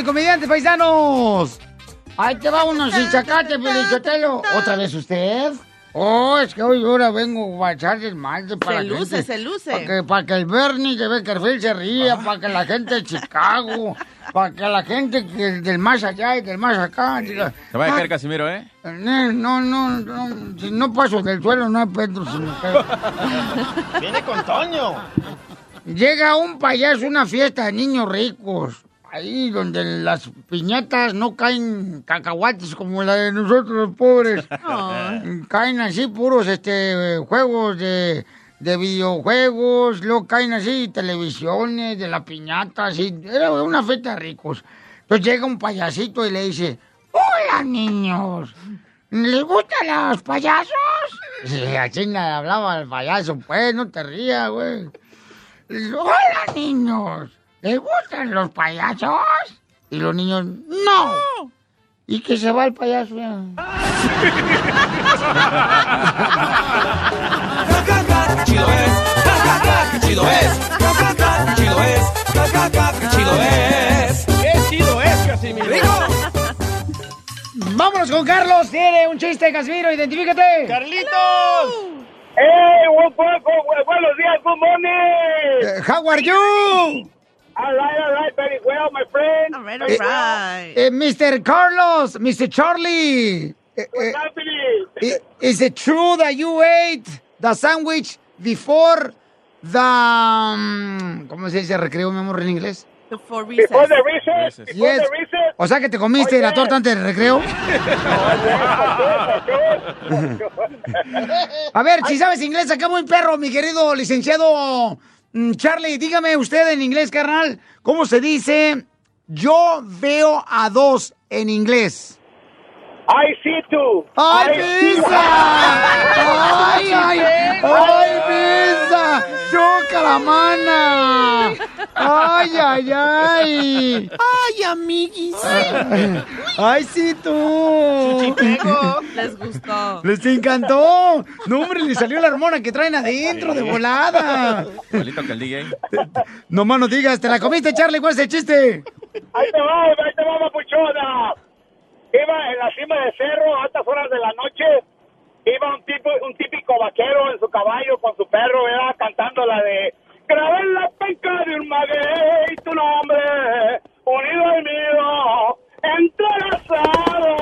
de pielicomediantes, paisanos. Ahí te va unos sacate, pielichotelo. ¿Otra vez usted? Oh, es que hoy ahora vengo a echar desmadre para Se la luce, gente. se luce. Para que, para que el Bernie de Beckerfield se ría, para que la gente de Chicago, para que la gente que del más allá y del más acá diga... Se va a "Ah, caer Casimiro, ¿eh? No, no, no, no, si no paso del suelo no hay Pedro, si me caigo. Viene con Toño. Llega un payaso a una fiesta de niños ricos, ahí donde las piñatas no caen cacahuates como la de nosotros los pobres. Caen así puros este juegos de, de videojuegos, luego caen así televisiones de la piñata, así. Era una fiesta de ricos. Entonces llega un payasito y le dice, hola niños, ¿les gustan los payasos? Sí, así le hablaba al payaso, pues, no te rías, güey. Hola niños, ¿les gustan los payasos? Y los niños, no. Y que se va el payaso. ya. Chido es, chido es, chido es, chido es. ¡Qué chido es, Casimiro! Vámonos con Carlos, tiene un chiste, Casimiro, identifícate. ¡Carlitos! ¡Hey! buen- buen- buen- buenos días, good morning! Eh, how are you? All right, all right, very well, my friend. All right, Eh, all right. Eh, Mr. Carlos, Mr. Charlie. eh, What's eh, happening? is it true that you ate the sandwich before the... um, ¿Cómo se dice recreo, mi amor, en inglés? Before recess. Before the recess? Before Yes. the recess? O sea que te comiste Oye. la torta antes del recreo. A ver, si sabes inglés, acá muy perro, mi querido licenciado Charlie. Dígame usted en inglés, carnal, ¿cómo se dice yo veo a dos en inglés? I see two. ¡Ay, pizza! ¡Ay, ay! ¡Ay, pizza! ¡Choca la mana! ¡Ay, ay, ay! Ay, amiguis. ¡Ay, sí, tú! Les gustó. ¡Les encantó! No, hombre, le salió la hormona que traen adentro de volada. Igualito que el DJ. No más no digas, ¿te la comiste, Charlie? ¿Cuál es el chiste? Ahí te va, ahí te va, papuchona. Iba en la cima del cerro a altas horas de la noche. Iba un tipo, un típico vaquero en su caballo con su perro, ¿verdad? Cantando la de Grabé en la penca de un maguey tu nombre, unido al mío, entrelazado.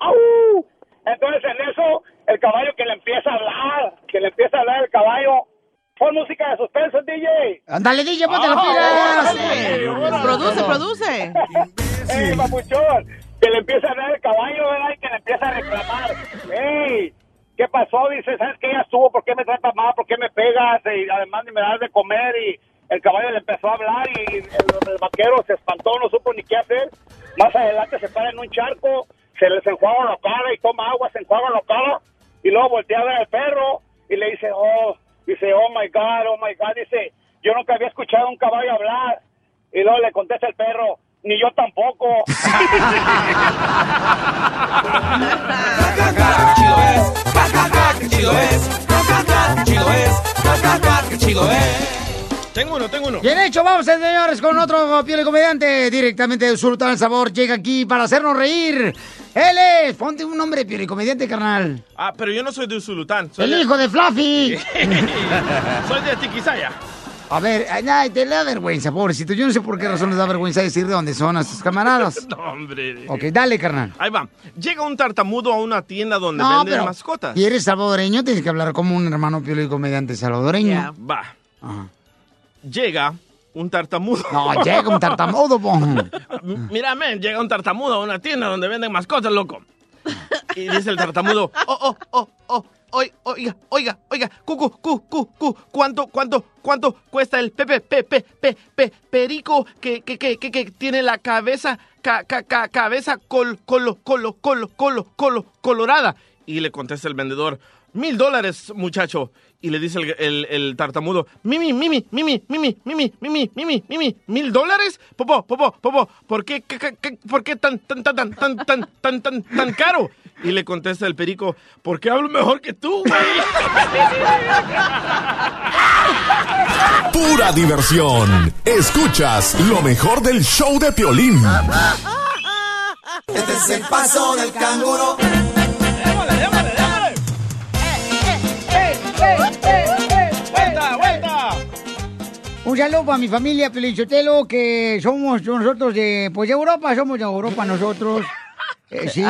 ¡Au! Entonces en eso, el caballo que le empieza a hablar, que le empieza a hablar el caballo, fue música de suspenso, DJ. Ándale, DJ, ponte las Ah, pilas. Produce, produce. ¡Ey, papuchón! Que le empieza a dar el caballo, ¿verdad? Y que le empieza a reclamar. ¡Ey! ¿Qué pasó? Dice, ¿sabes qué? Ya estuvo, ¿por qué me tratas mal? ¿Por qué me pegas? Y además ni me das de comer. Y el caballo le empezó a hablar y el, el vaquero se espantó, no supo ni qué hacer. Más adelante se para en un charco, se les enjuaga la cara y toma agua, se enjuaga la cara. Y luego voltea a ver al perro y le dice, oh, dice, oh my God, oh my God. Dice, yo nunca había escuchado a un caballo hablar. Y luego le contesta el perro, ni yo tampoco. chido es, ja, ja, ja, qué chido es, ja, ja, ja, qué chido es, ja, ja, ja, qué chido es. Tengo uno, tengo uno. Bien hecho, vamos señores con otro piel comediante directamente de Sultán Sabor. Llega aquí para hacernos reír. Él es, ponte un nombre de piel comediante, carnal. Ah, pero yo no soy de Usulután. Soy El de... hijo de Fluffy. soy de Tiquisaya. A ver, ay, te da vergüenza, pobrecito. Yo no sé por qué razón les da vergüenza decir de dónde son a sus camaradas. No, hombre. Ok, dale, carnal. Ahí va. Llega un tartamudo a una tienda donde No, venden pero mascotas. si eres salvadoreño, tienes que hablar como un hermano piel comediante salvadoreño. Va. Ajá. Llega un tartamudo. No, llega un tartamudo, po. M- Mira, men, llega un tartamudo a una tienda donde venden mascotas, loco. Y dice el tartamudo, oh, oh, oh, oh, oiga, oiga, oiga, cu, cu, cu, cu, cu, ¿cuánto, cuánto, cuánto cuesta el pepe, pe, pe, pe, pe, perico que, que, que, que, que tiene la cabeza, ca, ca, ca- cabeza col, colo, colo, colo, colo, colo, colorada? Y le contesta el vendedor, mil dólares, muchacho. Y le dice el, el- el tartamudo, Mimi, Mimi, Mimi, Mimi, Mimi, Mimi, Mimi, Mimi, ¿mil dólares? Popó, popó, popó, ¿por qué, por qué tan, tan, tan, tan, tan, tan, tan, tan, tan caro? Y le contesta el perico, porque hablo mejor que tú, güey. Pura diversión. Escuchas lo mejor del show de Piolín. Este es el paso del canguro. ¡Vuelta, vuelta! Un saludo para mi familia Pelichotelo, que somos nosotros de, pues de Europa, somos de Europa nosotros. Eh, sí,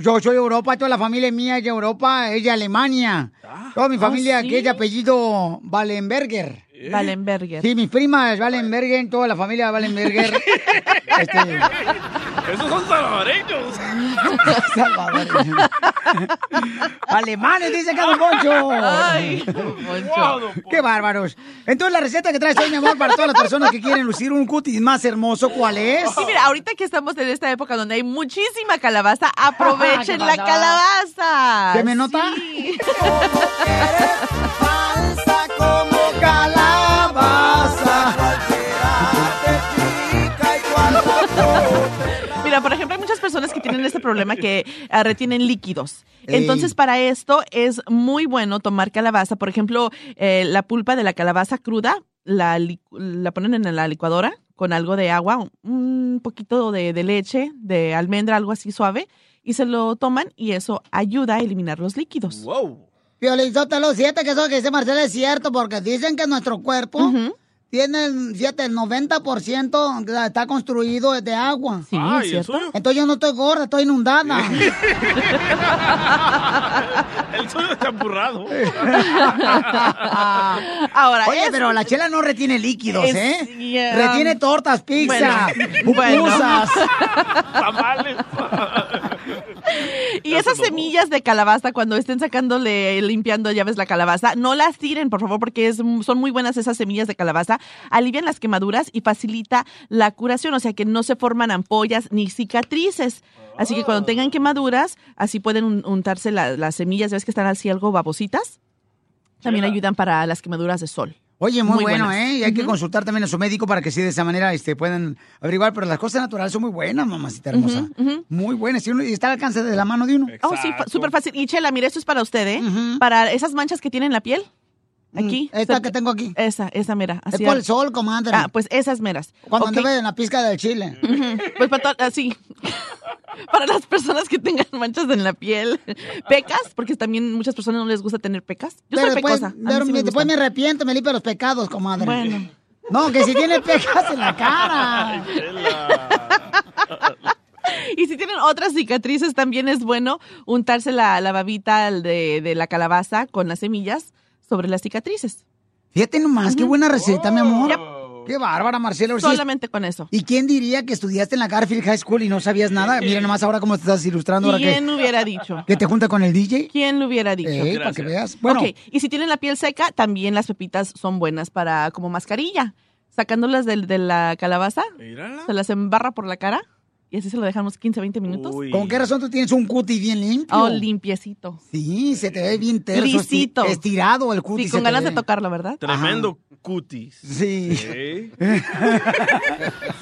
yo soy de Europa, toda la familia mía es de Europa, es de Alemania. Toda mi familia sí. que es de apellido Wallenberger. Wallenberger. Sí, mis primas Wallenberger, toda la familia Wallenberger. este, ¡Esos son salvadoreños! salvadoreños. Alemanes, dice acá Don Poncho. Ay, Poncho. ¡Qué bárbaros! Entonces, la receta que traes hoy, mi amor, para todas las personas que quieren lucir un cutis más hermoso, ¿cuál es? Sí, mira, ahorita que estamos en esta época donde hay muchísima calabaza, aprovechen ¿Qué la calabaza. ¿Se me nota? Sí. Falsa como calabaza. Mira, tienen este problema que ah, retienen líquidos. Ey. Entonces, para esto es muy bueno tomar calabaza. Por ejemplo, eh, la pulpa de la calabaza cruda la, la ponen en la licuadora con algo de agua, un poquito de, de leche, de almendra, algo así suave, y se lo toman y eso ayuda a eliminar los líquidos. ¡Wow! Siete que eso que dice Marcela es cierto, porque dicen que nuestro cuerpo el, fíjate, el 90% está construido de agua. Sí, Ay, es ¿el cierto. Entonces yo no estoy gorda, estoy inundada. El suyo está empurrado. Ahora, Oye, es- pero la chela no retiene líquidos, Es- ¿eh? yeah. Retiene tortas, pizza, Bueno, pupusas. Tamales. Y esas semillas de calabaza, cuando estén sacándole, limpiando, ya ves la calabaza, no las tiren, por favor, porque es, son muy buenas esas semillas de calabaza. Alivian las quemaduras y facilita la curación, o sea que no se forman ampollas ni cicatrices. Así que cuando tengan quemaduras, así pueden un- untarse la- las semillas, ya ves que están así algo babositas. También ayudan para las quemaduras de sol. Oye, muy, Muy bueno, buenas. ¿eh? Y hay que consultar también a su médico para que sí de esa manera este, puedan averiguar. Pero las cosas naturales son muy buenas, mamacita hermosa. Muy buenas. Y, uno- y está al alcance de la mano de uno. Oh, sí, Exacto. súper fácil. Y Chela, mira, esto es para usted, ¿eh? Para esas manchas que tiene en la piel. Aquí. Mm, Esta Se- que tengo aquí. Esa, esa mera. Es por el sol, comadre. Ah, pues esas meras. Cuando Ok. anduve en la pizca del chile. Pues para así. para las personas que tengan manchas en la piel. Pecas, porque también muchas personas no les gusta tener pecas. Yo pero soy después, pecosa. pero sí me después me arrepiento, me limpio los pecados, comadre. Bueno. No, que si tiene pecas en la cara. Y si tienen otras cicatrices, también es bueno untarse la, la babita de, de la calabaza con las semillas sobre las cicatrices. Fíjate nomás, qué buena receta, mi amor. Yep. Qué bárbara, es- Solamente con eso. ¿Y quién diría que estudiaste en la Garfield High School y no sabías nada? Mira nomás ahora cómo te estás ilustrando ahora ¿Quién que, hubiera dicho? que te junta con el DJ. ¿Quién lo hubiera dicho? Eh, para que veas. Bueno, Ok, y si tienen la piel seca, también las pepitas son buenas para como mascarilla. Sacándolas del- de, la calabaza, Mírala. se las embarra por la cara y así se lo dejamos 15, 20 minutos. Uy. ¿con qué razón tú tienes un cutis bien limpio? Oh, limpiecito. Sí, se te ve bien terso, Lisito. estirado el cutis. Sí, con ganas de tocarlo, ¿verdad? Tremendo cutis. Sí. ¿Eh?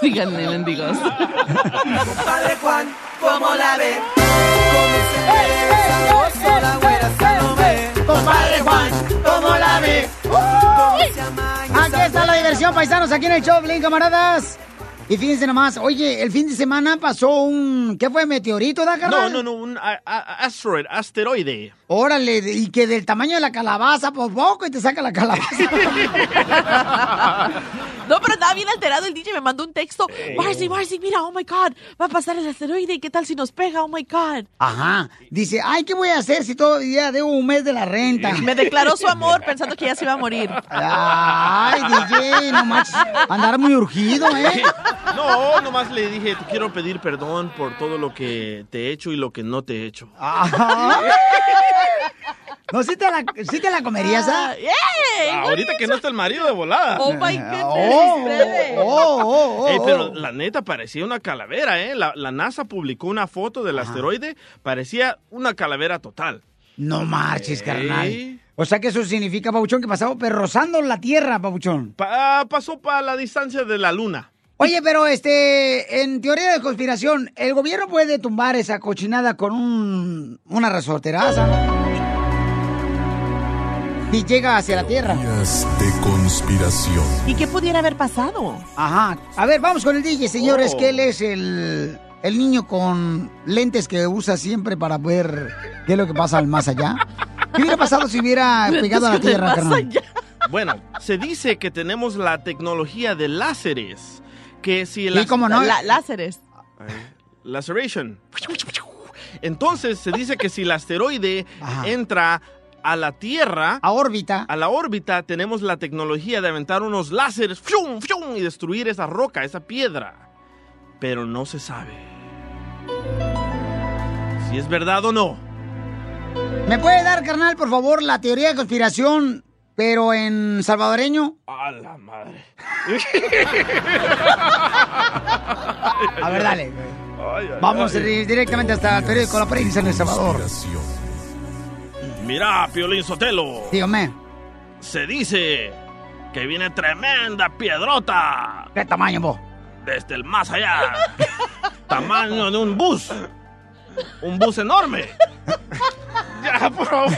Síganme, mendigos. Padre Juan, ¿cómo la ve? ¿Cómo se ve? Sabroso, la güera se lo ve. Compadre Juan, ¿cómo la ve? ¿Cómo se amaña Aquí está la diversión diversión, paisanos, aquí en el show, Blin, camaradas. Y fíjense nomás, oye, el fin de semana pasó un... ¿Qué fue? ¿Meteorito, da, No, carnal? no, no, un a- a- asteroid, asteroide. Órale, y que del tamaño de la calabaza, por poco, y te saca la calabaza. No, pero estaba bien alterado el DJ, me mandó un texto. Marcy, Marcy, mira, oh my God, va a pasar el asteroide, ¿y qué tal si nos pega? Oh my God. Ajá. Dice, ay, ¿qué voy a hacer si todavía debo un mes de la renta? Me declaró su amor pensando que ya se iba a morir. Ay, DJ, no manches. Andar muy urgido, ¿eh? No, nomás le dije, te quiero pedir perdón por todo lo que te he hecho y lo que no te he hecho. Ajá. No, ¿sí te la, sí te la comerías, ah? Ah, ahorita que no está el marido de volada. Oh my goodness. Oh, bebé. oh, oh, oh, Ey, pero oh. la neta parecía una calavera, ¿eh? La, la NASA publicó una foto del asteroide, parecía una calavera total. No marches, carnal. O sea que eso significa, Pabuchón, que pasaba pero rozando la tierra, Pabuchón. Pa- pasó para la distancia de la luna. Oye, pero este, en teoría de conspiración, el gobierno puede tumbar esa cochinada con un, una resorteraza, ¿no? Y llega hacia la tierra. De conspiración. ¿Y qué pudiera haber pasado? Ajá. A ver, vamos con el DJ, señores, Oh. que él es el, el niño con lentes que usa siempre para ver qué es lo que pasa al más allá. ¿Qué hubiera pasado si hubiera pegado a la tierra, más carnal? allá. Bueno, se dice que tenemos la tecnología de láseres. Que si el Sí, cómo no. La- láseres. Laceration. Entonces se dice que si el asteroide Ajá. entra a la Tierra, A órbita. a la órbita, tenemos la tecnología de aventar unos láseres ¡fium, fium! y destruir esa roca, esa piedra. Pero no se sabe si es verdad o no. ¿Me puede dar, carnal, por favor, la teoría de conspiración, pero en salvadoreño? A la madre. A ver, dale. Ay, ay, Vamos ay. directamente hasta el periódico La Prensa en El Salvador. Mira, Piolín Sotelo. Dígame, Se dice que viene tremenda piedrota ¿qué tamaño vos? desde el más allá. Tamaño de un bus. Un bus enorme. Ya, por favor.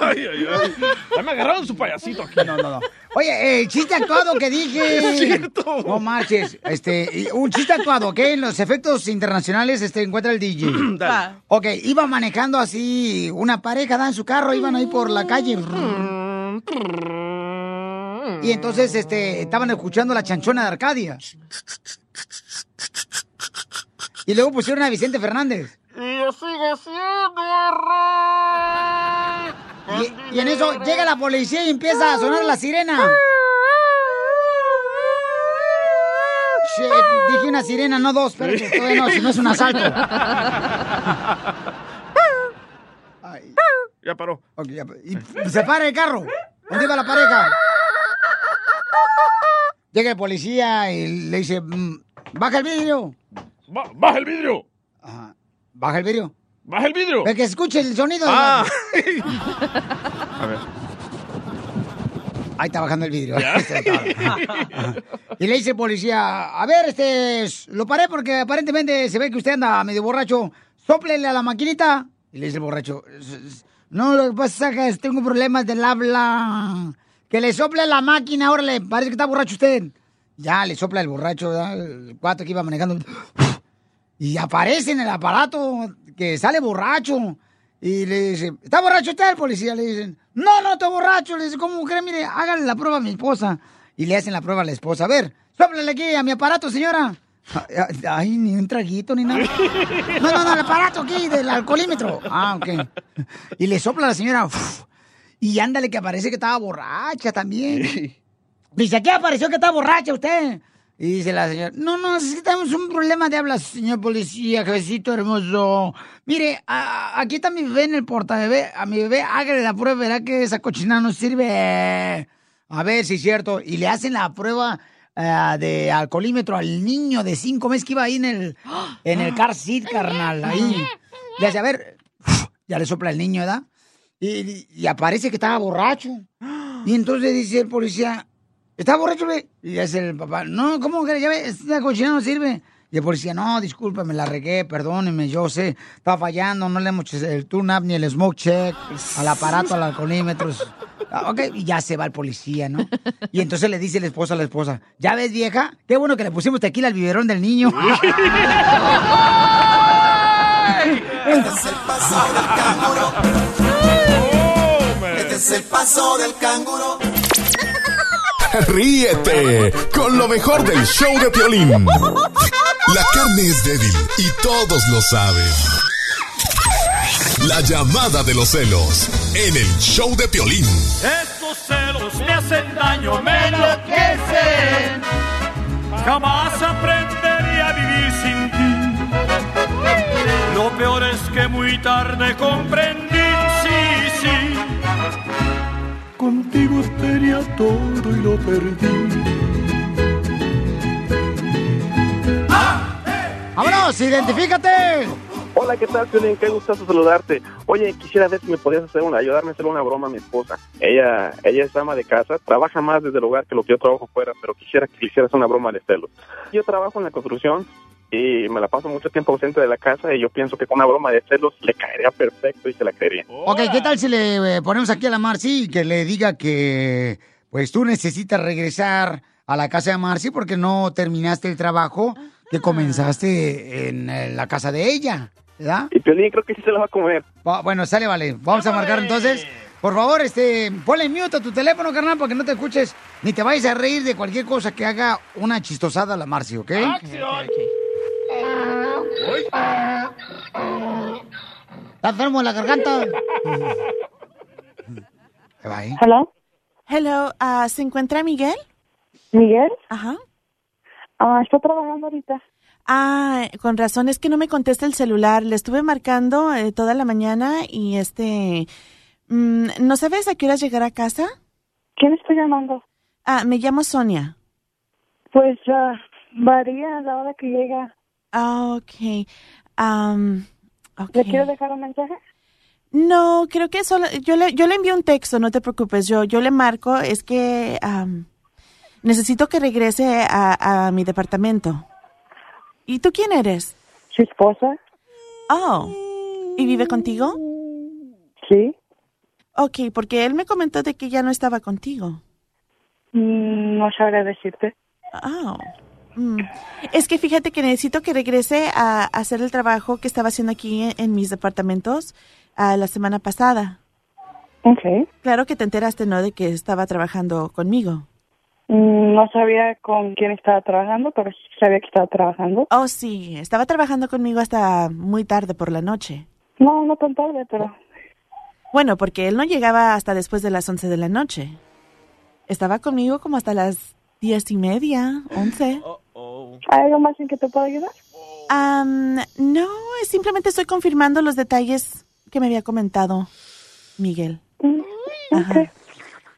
Ay, ay, ay. Ya me agarraron su payasito aquí. No, no, no. Oye, el chiste actuado que dije. Es cierto. No marches. Este, un chiste actuado, ¿ok? En los efectos internacionales este, encuentra el DJ. Dale. Ok, iba manejando así una pareja ¿da? en su carro, iban ahí por la calle. Y entonces este, estaban escuchando la chanchona de Arcadia. Y luego pusieron a Vicente Fernández. Y yo sigo siendo rey. Y, y en eso llega la policía y empieza a sonar la sirena. Shit, dije una sirena, no dos, pero todavía no, si no es un asalto. Ay, Ya paró. ok, ya, y se para el carro. ¿Dónde iba la pareja? Llega el policía y le dice, mm, baja el vidrio. Ba- baja el vidrio. Ajá, baja el vidrio. Baja el vidrio. Para que escuche el sonido. de la- Ah. A ver. Ahí está bajando el vidrio. y le dice el policía, a ver, este, lo paré porque aparentemente se ve que usted anda medio borracho. Sóplele a la maquinita. Y le dice el borracho, "S- s- no, lo que pasa es que tengo problemas del habla. Que le sople a la máquina, ahora le parece que está borracho usted. Ya, le sopla el borracho, ¿verdad? el cuatro que iba manejando. Y aparece en el aparato que sale borracho. Y le dice, ¿está borracho usted? El policía le dicen, no, no estoy borracho. Le dice, ¿cómo cree? Mire, háganle la prueba a mi esposa. Y le hacen la prueba a la esposa. A ver, sóplale aquí a mi aparato, señora. Ay, ni un traguito, ni nada. No, no, no, el aparato aquí del alcoholímetro. Ah, ok. Y le sopla a la señora. uf, y ándale que aparece que estaba borracha también. Dice, ¿qué apareció que está borracha usted? Y dice la señora, no, no, es tenemos un problema de habla, señor policía, jefecito hermoso. Mire, aquí está mi bebé en el portabebé. A mi bebé, hágale la prueba, verá que esa cochina no sirve. A ver si es cierto. Y le hacen la prueba eh, de alcoholímetro al niño de cinco meses que iba ahí en el, en el car seat, carnal, ahí. Le hace, a ver, ya le sopla el niño, ¿verdad? Y aparece que estaba borracho. Y entonces dice el policía, ¿está borracho, güey? Y dice el papá, no, ¿cómo que ya ve? Esta cochina no sirve. Y el policía, no, discúlpeme, la regué, perdóneme, yo sé, estaba fallando, no le hemos el tune-up ni el smoke check al aparato, al alcoholímetros. Ah, Ok, y ya se va el policía, ¿no? Y entonces le dice el esposo a la esposa, ¿ya ves, vieja? Qué bueno que le pusimos tequila al biberón del niño. Este es el paso del canguro. Este es el paso del canguro. Ríete con lo mejor del show de Piolín. La carne es débil y todos lo saben. La llamada de los celos en el show de Piolín. Estos celos me hacen daño, me enloquecen. Jamás aprendería a vivir sin ti. Lo peor es que muy tarde comprendí, sí, sí. Contigo tenía todo y lo perdí. ¡Vámonos, identifícate! Hola, ¿qué tal, Piolín? Qué gustazo saludarte. Oye, quisiera ver si me podías hacer una, ayudarme a hacer una broma a mi esposa. Ella, ella es ama de casa, trabaja más desde el hogar que lo que yo trabajo fuera, pero quisiera que le hicieras una broma de celos. Yo trabajo en la construcción y me la paso mucho tiempo ausente de la casa y yo pienso que con una broma de celos le caería perfecto y se la creería. Ok, ¿qué tal si le eh, ponemos aquí a la Marcy y que le diga que pues tú necesitas regresar a la casa de Marcy porque no terminaste el trabajo que comenzaste en eh, la casa de ella, ¿verdad? Y Piolín creo que sí se la va a comer. Va- Bueno, sale, vale. Vamos a marcar entonces. Por favor, este, ponle mute a tu teléfono, carnal, para que no te escuches ni te vayas a reír de cualquier cosa que haga una chistosada a la Marcy, ¿ok? Está enfermo la garganta. Hello. Hello, ah, ¿se encuentra Miguel? ¿Miguel? Ajá. Ah, está trabajando ahorita. Ah, con razón, es que no me contesta el celular. Le estuve marcando eh, toda la mañana y este... mm, ¿No sabes a qué horas llegar a casa? ¿Quién está llamando? Ah, me llamo Sonia. Pues ah, varía a la hora que llega. Ah, ok. Am, ok. ¿Le quiero dejar un mensaje? No, creo que solo... Yo le, yo le envío un texto, no te preocupes. Yo, yo le marco, es que am, necesito que regrese a, a mi departamento. ¿Y tú quién eres? Su esposa. Oh, ¿y vive contigo? Sí. Ok, porque él me comentó de que ya no estaba contigo. Mm, no sabré decirte. Oh. Mm. Es que fíjate que necesito que regrese a, a hacer el trabajo que estaba haciendo aquí en, en mis departamentos ah, la semana pasada. Ok. Claro que te enteraste, ¿no? De que estaba trabajando conmigo. Mm, no sabía con quién estaba trabajando, pero sí sabía que estaba trabajando. Oh, sí, estaba trabajando conmigo hasta muy tarde por la noche. No, no tan tarde, pero... Bueno, porque él no llegaba hasta después de las 11 de la noche. Estaba conmigo como hasta las diez y media, once. ¿Hay algo más en que te pueda ayudar? Am, no, simplemente estoy confirmando los detalles que me había comentado Miguel. Ajá.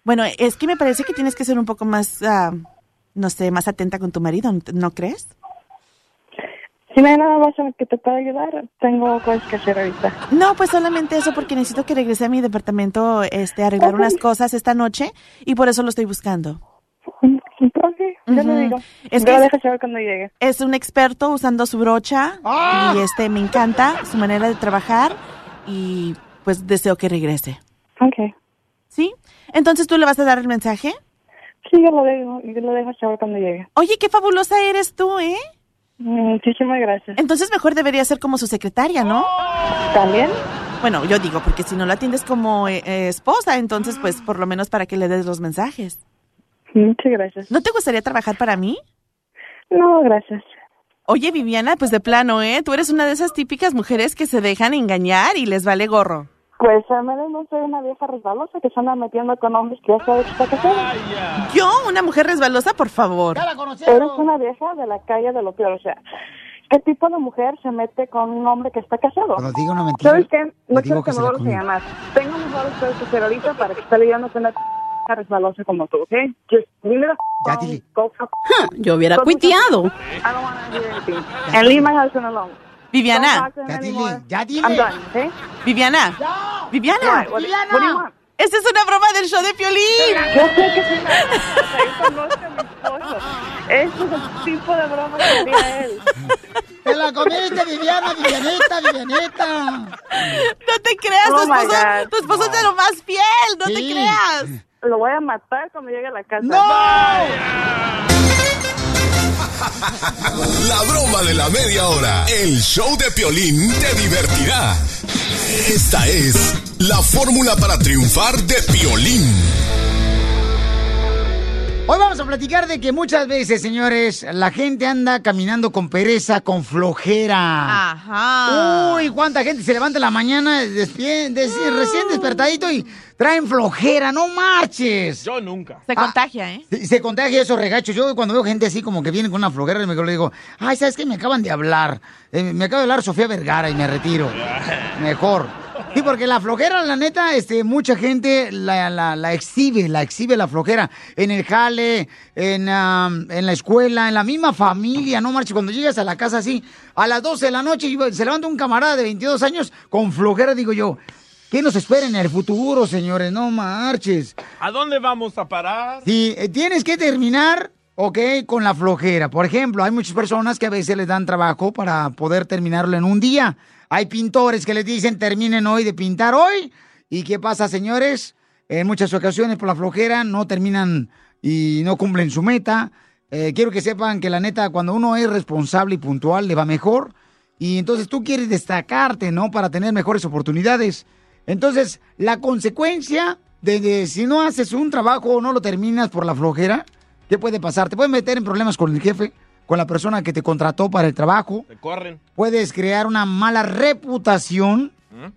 Bueno, es que me parece que tienes que ser un poco más, no sé, más atenta con tu marido, ¿no- ¿no crees? Si no hay nada más en que te pueda ayudar, tengo cosas que hacer ahorita. No, pues solamente eso porque necesito que regrese a mi departamento este, a arreglar unas cosas esta noche y por eso lo estoy buscando. Ok, ya Ujú. le digo. Es Yo que lo es- dejo saber cuando llegue. Es un experto usando su brocha y este me encanta su manera de trabajar y pues deseo que regrese. Ok. ¿Sí? Entonces tú le vas a dar el mensaje. Sí, yo lo dejo, yo lo dejo saber cuando llegue. Oye, qué fabulosa eres tú, ¿eh? Muchísimas gracias. Entonces mejor debería ser como su secretaria, ¿no? ¿También? Bueno, yo digo, porque si no la atiendes como eh, eh, esposa, entonces pues por lo menos para que le des los mensajes. Muchas gracias. ¿No te gustaría trabajar para mí? No, gracias. Oye, Viviana, pues de plano, ¿eh? Tú eres una de esas típicas mujeres que se dejan engañar y les vale gorro. Pues al menos no soy una vieja resbalosa que se anda metiendo con hombres que ya sabe que está casada. ¿Yo, una mujer resbalosa, por favor? Eres una vieja de la calle de lo peor, o sea, ¿qué tipo de mujer se mete con un hombre que está casado? Cuando diga una mentira, ¿Sabes qué? No digo quiero que me la vuelvas a llamar. Tengo mejores cosas que hacer ahorita para que esté lidiando con una vieja resbalosa como tú, ¿ok? Just leave Ya, dile. go fuck- Yo hubiera cuiteado. I don't wanna hear anything. And leave my husband alone. Viviana. To Ya dile, ya I'm dile. done, ¿ok? Viviana. Viviana. What? What- what do you want? Esta es una broma del show de Piolín. Yo sé que sí. Ahorita no es que mi esposo. Ese es el tipo de broma que haría él. ¡Te la comiste, Viviana, Vivianita, Vivianita! No te creas, Oh tu esposo, tu esposo es de lo más fiel, no te Sí. creas. Lo voy a matar cuando llegue a la casa. La broma de la media hora. El show de Piolín te divertirá. Esta es la fórmula para triunfar de Piolín. Hoy vamos a platicar de que muchas veces, señores, la gente anda caminando con pereza, con flojera. Ajá. Uy, cuánta gente se levanta en la mañana despie- des- recién despertadito y traen flojera, no marches. Yo nunca. Se contagia, ¿eh? Se, se contagia esos regachos. Yo cuando veo gente así como que viene con una flojera, me le digo, ay, ¿sabes qué? Me acaban de hablar. Eh, me acaba de hablar Sofía Vergara y me retiro. Mejor. Sí, porque la flojera, la neta, este, mucha gente la, la, la exhibe, la exhibe la flojera. En el jale, en, am, en la escuela, en la misma familia, no marches. Cuando llegas a la casa así, a las 12 de la noche, se levanta un camarada de 22 años con flojera, digo yo. ¿Qué nos espera en el futuro, señores? No marches. ¿A dónde vamos a parar? Sí, eh, tienes que terminar, ok, con la flojera. Por ejemplo, hay muchas personas que a veces les dan trabajo para poder terminarlo en un día. Hay pintores que les dicen terminen hoy de pintar hoy. ¿Y qué pasa, señores? En muchas ocasiones por la flojera no terminan y no cumplen su meta. Eh, quiero que sepan que la neta, cuando uno es responsable y puntual, le va mejor. Y entonces tú quieres destacarte, ¿no? Para tener mejores oportunidades. Entonces, la consecuencia de, de si no haces un trabajo o no lo terminas por la flojera, ¿qué puede pasar? Te puedes meter en problemas con el jefe, con la persona que te contrató para el trabajo. Te corren. Puedes crear una mala reputación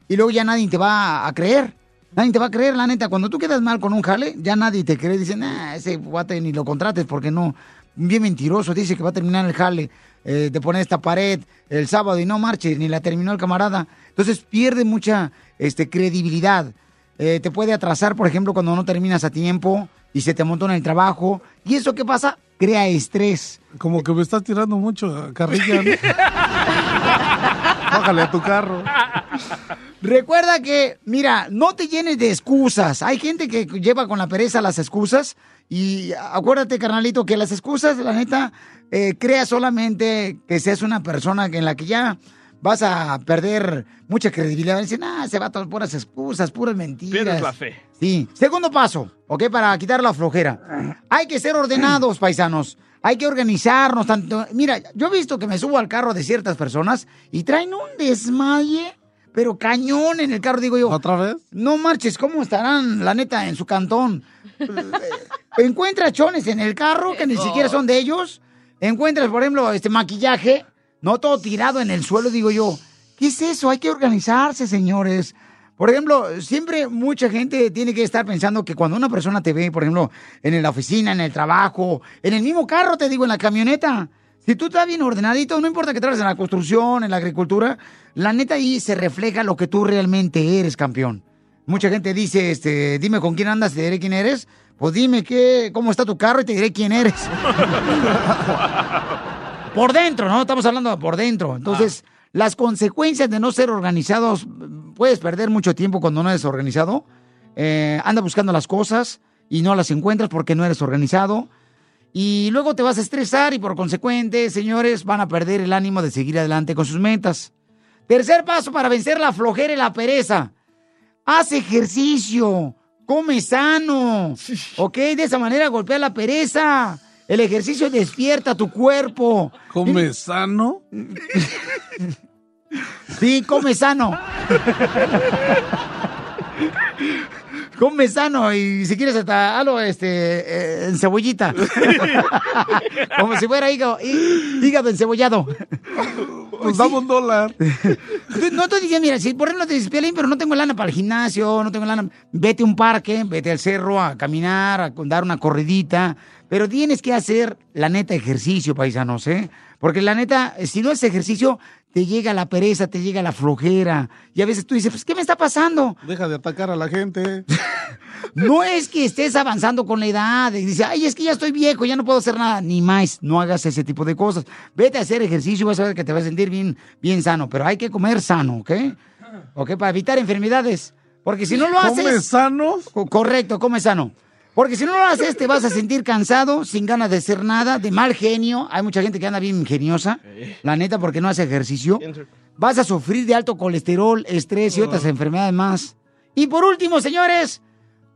y luego ya nadie te va a creer. Nadie te va a creer, la neta. Cuando tú quedas mal con un jale, ya nadie te cree. Dicen, ah, ese guate ni lo contrates porque no. Bien mentiroso, dice que va a terminar el jale eh, de poner esta pared el sábado y no marche, ni la terminó el camarada. Entonces pierde mucha este, credibilidad. Eh, te puede atrasar, por ejemplo, cuando no terminas a tiempo y se te amontona el trabajo. ¿Y eso qué pasa? Crea estrés. Como que me estás tirando mucho, carrilla. Bájale a tu carro. Recuerda que, mira, no te llenes de excusas. Hay gente que lleva con la pereza las excusas. Y acuérdate, carnalito, que las excusas, la neta, eh, crea solamente que seas una persona en la que ya vas a perder mucha credibilidad. Dicen, ah, se va a todas puras excusas, puras mentiras. Pierdes la fe. Sí. Segundo paso, ¿ok? Para quitar la flojera. Hay que ser ordenados, paisanos. Hay que organizarnos tanto. Mira, yo he visto que me subo al carro de ciertas personas y traen un desmaye, pero cañón en el carro, digo yo. ¿Otra vez? No marches, ¿cómo estarán, la neta, en su cantón? Encuentras chones en el carro que ni siquiera son de ellos. Encuentras, por ejemplo, este maquillaje, no todo tirado en el suelo, digo yo. ¿Qué es eso? Hay que organizarse, señores. Por ejemplo, siempre mucha gente tiene que estar pensando que cuando una persona te ve, por ejemplo, en la oficina, en el trabajo, en el mismo carro, te digo, en la camioneta, si tú estás bien ordenadito, no importa que trabajes en la construcción, en la agricultura, la neta ahí se refleja lo que tú realmente eres, campeón. Mucha gente dice, este, dime con quién andas, te diré quién eres. Pues dime qué, cómo está tu carro y te diré quién eres. por dentro, ¿no? Estamos hablando de por dentro. Entonces, las consecuencias de no ser organizados, puedes perder mucho tiempo cuando no eres organizado. Eh, anda buscando las cosas y no las encuentras porque no eres organizado. Y luego te vas a estresar y por consecuente, señores, van a perder el ánimo de seguir adelante con sus metas. Tercer paso para vencer la flojera y la pereza. Haz ejercicio, come sano, ¿ok? De esa manera golpea la pereza. El ejercicio despierta tu cuerpo. ¿Come sano? Sí, come sano. Come sano y si quieres hasta algo este, eh, en cebollita. Como si fuera hígado, hí- hígado encebollado. Nos damos un dólar. No te diciendo, mira, si por ejemplo te dices, "Piolín, pero no tengo lana para el gimnasio, no tengo lana, vete a un parque, vete al cerro a caminar, a dar una corridita, pero tienes que hacer la neta ejercicio, paisanos, ¿eh? Porque la neta, si no haces ejercicio, te llega la pereza, te llega la flojera, y a veces tú dices, pues, ¿qué me está pasando? Deja de atacar a la gente. No es que estés avanzando con la edad y dices, ay, es que ya estoy viejo, ya no puedo hacer nada. Ni más, no hagas ese tipo de cosas. Vete a hacer ejercicio y vas a ver que te vas a sentir bien, bien sano. Pero hay que comer sano, ¿ok? ¿Ok? Para evitar enfermedades. Porque si no lo haces... ¿Come sano? Co- Correcto, come sano. Porque si no lo haces, te vas a sentir cansado, sin ganas de hacer nada, de mal genio. Hay mucha gente que anda bien ingeniosa, la neta, porque no hace ejercicio. Vas a sufrir de alto colesterol, estrés y otras enfermedades más. Y por último, señores,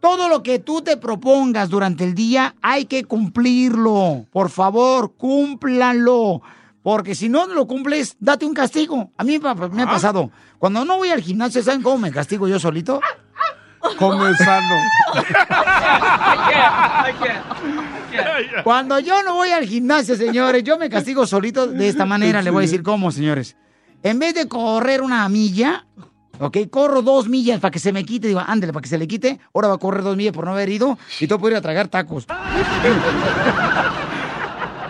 todo lo que tú te propongas durante el día hay que cumplirlo. Por favor, cúmplanlo. Porque si no lo cumples, date un castigo. A mí me me ha pasado. Cuando no voy al gimnasio, ¿saben cómo me castigo yo solito? Come sano. Cuando yo no voy al gimnasio, señores, yo me castigo solito de esta manera. Le voy a decir cómo, señores. En vez de correr una milla, ok, corro dos millas para que se me quite. Digo, ándale, para que se le quite. Ahora va a correr dos millas por no haber ido y todo por ir a tragar tacos.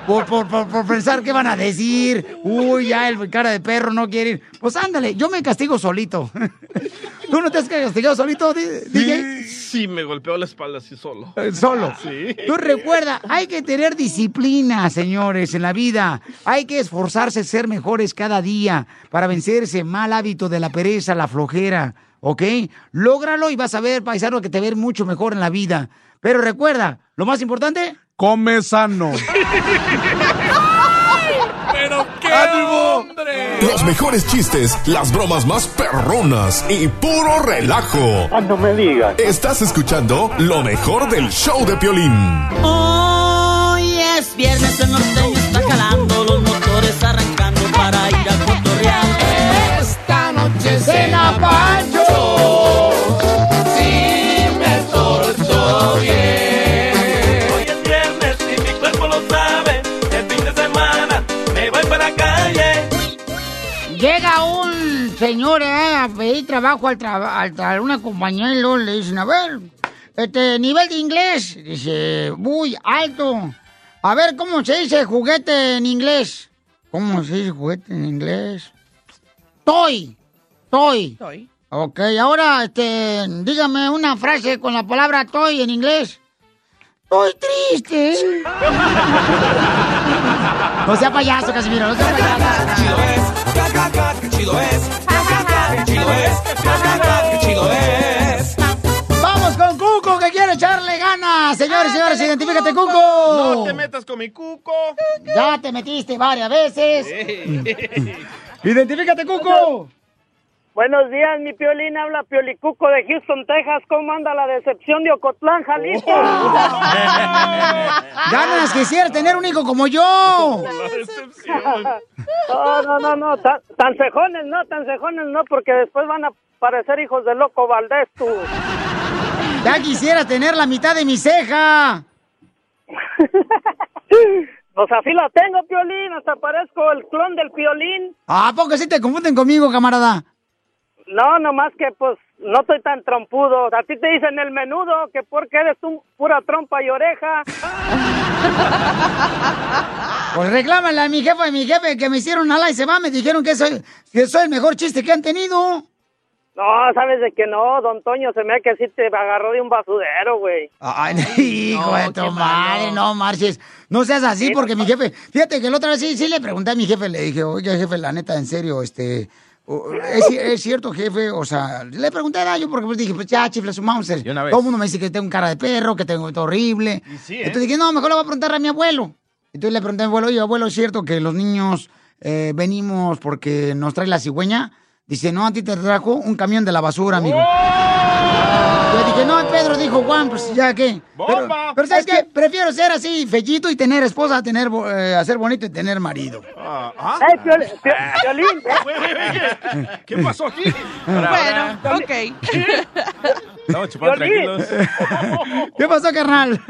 Por, por, por, por pensar qué van a decir. Uy, ya el cara de perro no quiere ir. Pues ándale, yo me castigo solito. ¿Tú no te has castigado solito, DJ? Sí, me golpeó la espalda así solo. Eh, Solo. Sí. Tú recuerda, hay que tener disciplina, señores, en la vida. Hay que esforzarse a ser mejores cada día para vencer ese mal hábito de la pereza, la flojera, ¿ok? Lógralo y vas a ver, paisano, que te ver mucho mejor en la vida. Pero recuerda, lo más importante... Come sano. ¡Pero qué hombre! Los mejores chistes, las bromas más perronas y puro relajo. No me digas. Estás escuchando lo mejor del show de Piolín. Hoy es viernes, el norteño está jalando, los motores arrancando para ir a cotorrear. Esta noche ¡Cena Pancho! Un señor eh, a pedir trabajo al traba- al tra- a una compañía y luego le dicen, a ver, este nivel de inglés. Dice, muy alto. A ver, ¿cómo se dice juguete en inglés? ¿Cómo se dice juguete en inglés? Toy. Toy. Toy. Ok, ahora, este, dígame una frase con la palabra toy en inglés. Estoy triste. no sea payaso, Casimiro, no sea payaso. Chido es, qué chido es, chido es, qué chido es. Vamos con Cuco que quiere echarle ganas. Señores, señores, identifícate, Cuco. No te metas con mi cuco. Ya te metiste varias veces. Identifícate, Cuco. Buenos días, mi Piolín. Habla Piolicuco de Houston, Texas. ¿Cómo anda la decepción de Ocotlán, Jalisco? Ganas quisiera tener un hijo como yo. No, no, no, no. Tan, tan cejones no, tan cejones no, porque después van a parecer hijos de loco Valdés, tú. Ya quisiera tener la mitad de mi ceja. Pues así la tengo, Piolín. Hasta parezco el clon del Piolín. ¿A poco sí te confunden conmigo, camarada? No, nomás que pues no estoy tan trompudo. A ti te dicen el menudo, que porque eres tú pura trompa y oreja. Pues reclámale a mi jefa y mi jefe que me hicieron ala y se va. Me dijeron que soy, que soy el mejor chiste que han tenido. No, sabes de que no, don Toño, se me da que sí te agarró de un basurero, güey. Ay, hijo de tu madre, no marches. No seas así porque mi jefe, fíjate que la otra vez sí, sí le pregunté a mi jefe, le dije, oye jefe, la neta, en serio, este, ¿es, es cierto jefe? O sea, le pregunté a yo porque pues dije, pues ya, chifle su Mauser. Todo el mundo me dice que tengo cara de perro, que tengo todo horrible. sí, ¿eh? Entonces dije, no, mejor le voy a preguntar a mi abuelo. Entonces le pregunté a mi abuelo, oye, abuelo, ¿es cierto que los niños eh, venimos porque nos trae la cigüeña? Dice, no, a ti te trajo un camión de la basura, amigo. Yo dije, no, Pedro dijo Juan, pues ya qué. Pero, ¡Bomba! pero ¿sabes qué? Prefiero ser así, fellito y tener esposa, tener, eh, hacer bonito y tener marido. Ah. Güey, güey, güey, ¿Qué pasó aquí? Bueno, ok. Estamos chupando tranquilos. ¿Qué pasó, carnal?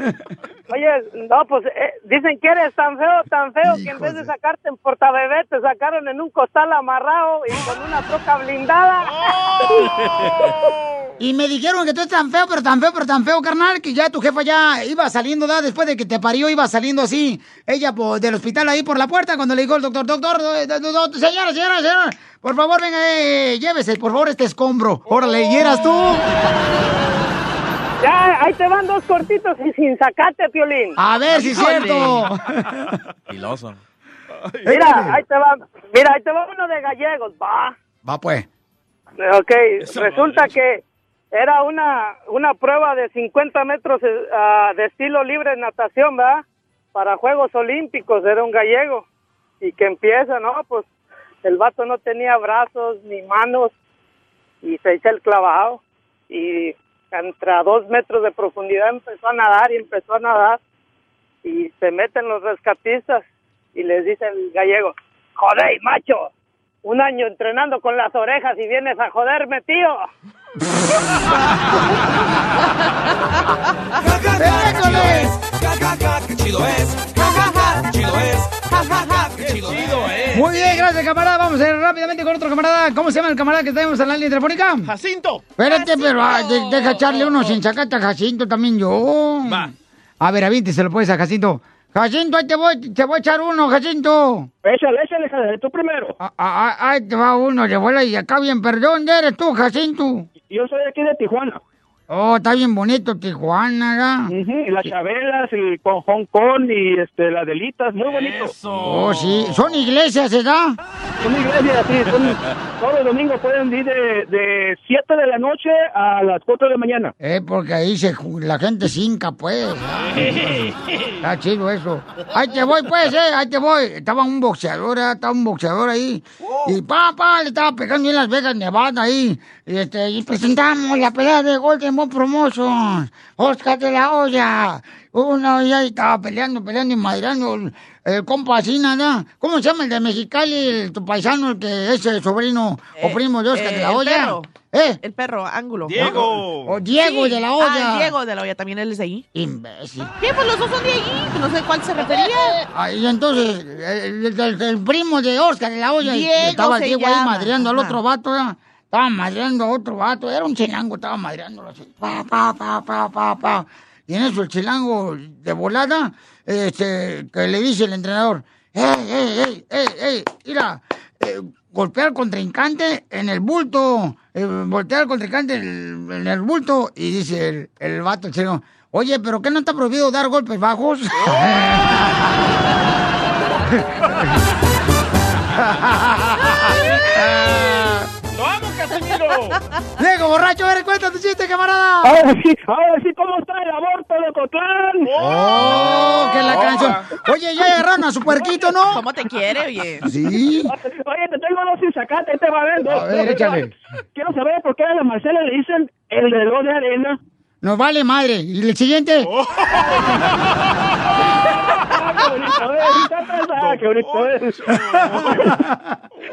Oye, no, pues eh, dicen que eres tan feo, tan feo, que en vez de sacarte en portabebé, te sacaron en un costal amarrado y con una troca blindada. Y me dijeron que tú eres tan feo, pero tan feo, pero tan feo, carnal, que ya tu jefa ya iba saliendo, ¿da? después de que te parió, iba saliendo así, ella po- del hospital ahí por la puerta, cuando le dijo el doctor, doctor, do- do- do- do- señora, señora, señora, por favor, venga, eh, llévese, por favor, este escombro. Órale, ¿y eras tú? Ya, ahí te van dos cortitos y sin sacate, Piolín. A ver si es cierto. Filoso. Mira, ahí te va, mira, ahí te va uno de gallegos, va. Va, pues. Ok, resulta que era una, una prueba de 50 metros eh, ah, de estilo libre de natación, ¿verdad? Para Juegos Olímpicos, era un gallego. Y que empieza, ¿no? Pues el vato no tenía brazos ni manos y se echa el clavado. Y entre a dos metros de profundidad empezó a nadar y empezó a nadar. Y se meten los rescatistas y les dice el gallego, joder, macho, un año entrenando con las orejas y vienes a joderme, tío. ¡Qué chido es! ¡Qué chido es! ¡Qué chido es! Muy bien, gracias, camarada. Vamos a ir rápidamente con otro camarada. ¿Cómo se llama el camarada que tenemos en la línea telefónica? Jacinto. Espérate, pero ah, de- deja echarle uno sin sacarte a Jacinto también yo. Va. A ver, se lo puedes a Jacinto. Jacinto, ahí te voy, te voy a echar uno, Jacinto. Échale, échale, Jacinto, tú primero. Ah, ah, ah, ahí te va uno de bola y acá bien, perdón, ¿dónde eres tú, Jacinto? Yo soy aquí de Tijuana. Oh, está bien bonito Tijuana, ¿verdad? Y las chabelas y con Hong Kong y este, las delitas, muy bonito. Oh, sí. Son iglesias, ¿verdad? Son iglesias, sí. Son, todos los domingos pueden ir de, de 7 de la noche a las 4 de la mañana. Eh, porque ahí se, la gente cinca, pues. Está chido eso. Ahí te voy, pues, eh, ahí te voy. Estaba un boxeador, eh, estaba un boxeador ahí. Y papá, le estaba pegando en Las Vegas, Nevada, ahí. Y, este, y presentamos la pelea de Golden Boy Promotions. Oscar de la Hoya. Uno y ahí estaba peleando, peleando y madreando el, el compa así, nada. ¿Cómo se llama el de Mexicali, el, tu paisano, el que es el sobrino o primo de Oscar eh, de la el Hoya? perro. ¿Eh? El perro, ángulo. Diego. O Diego Sí. de la Hoya. Ah, Diego de la olla, también él es de ahí. Imbécil. ¿Qué? Pues los dos son de ahí. No sé cuál se refería. Ah, y entonces, el, el- el- el primo de Oscar de la olla, Diego estaba se Diego ahí madreando al otro vato, ¿verdad? Estaba madreando a otro vato, era un chilango, estaba madreándolo así. Pa, pa, pa, pa, pa, pa. Y en eso el chilango de volada, este, que le dice el entrenador, ¡Ey, ey, ey, ey, ey! Mira, eh, golpea al contrincante en el bulto, eh, voltea al contrincante en el, en el bulto, y dice el, el vato, el chilango, oye, ¿pero qué no está prohibido dar golpes bajos? ¡Lo amo, Casimiro! Diego, borracho, a ver, cuenta tu chiste, camarada. Ahora sí, ahora sí, ¿cómo está el aborto de Ocotlán? Oh, que la canción. Oye, ya agarraron a su puerquito, ¿no? ¿Cómo te quiere, oye? Sí. Oye, te tengo dos sin sacate, te va a ver. dos, A ver, échale. Quiero saber por qué a la Marcela le dicen el reloj de arena. Nos vale madre. ¿Y el siguiente? ¡Qué bonito es! ¡Qué bonito es!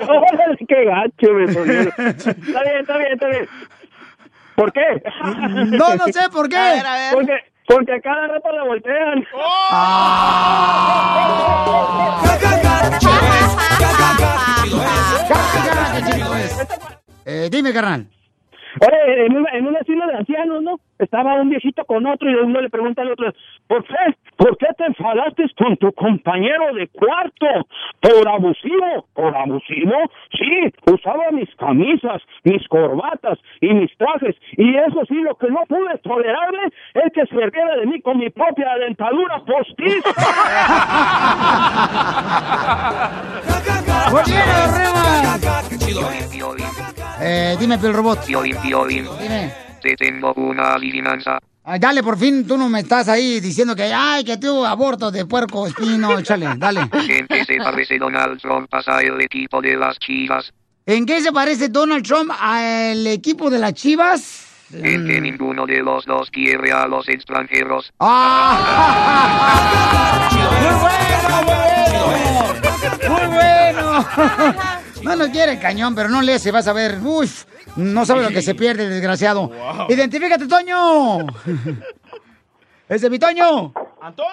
Órale, ¡Qué gacho, me ponió. Está bien, está bien, está bien. ¿Por qué? No, no sé por qué. A ver, a ver. Porque, porque a cada rato la voltean. Eh, dime, carnal. Oye, en un, en un asilo de ancianos, ¿no? Estaba un viejito con otro y uno le pregunta al otro, ¿por qué? ¿Por qué te enfadaste con tu compañero de cuarto? ¿Por abusivo? ¿Por abusivo? Sí, usaba mis camisas, mis corbatas y mis trajes. Y eso sí, lo que no pude tolerarle es que se riera de mí con mi propia dentadura postiza. ¡Muy bien, arriba! Eh, dime, Pil Robot. Dime. Te tengo una adivinanza. Ay, dale, por fin, tú no me estás ahí diciendo que, ay, que tú aborto de puerco espino. Échale, dale. ¿En qué se parece Donald Trump a el equipo de las chivas? ¿En qué se parece Donald Trump al equipo de las chivas? En que ninguno de los dos quiere a los extranjeros. ¡Ah! ¡Muy bueno! No nos quiere cañón, pero no le se vas a ver. Uf, no sabe lo que se pierde, desgraciado. Identifícate, Toño. Ese es mi Toño.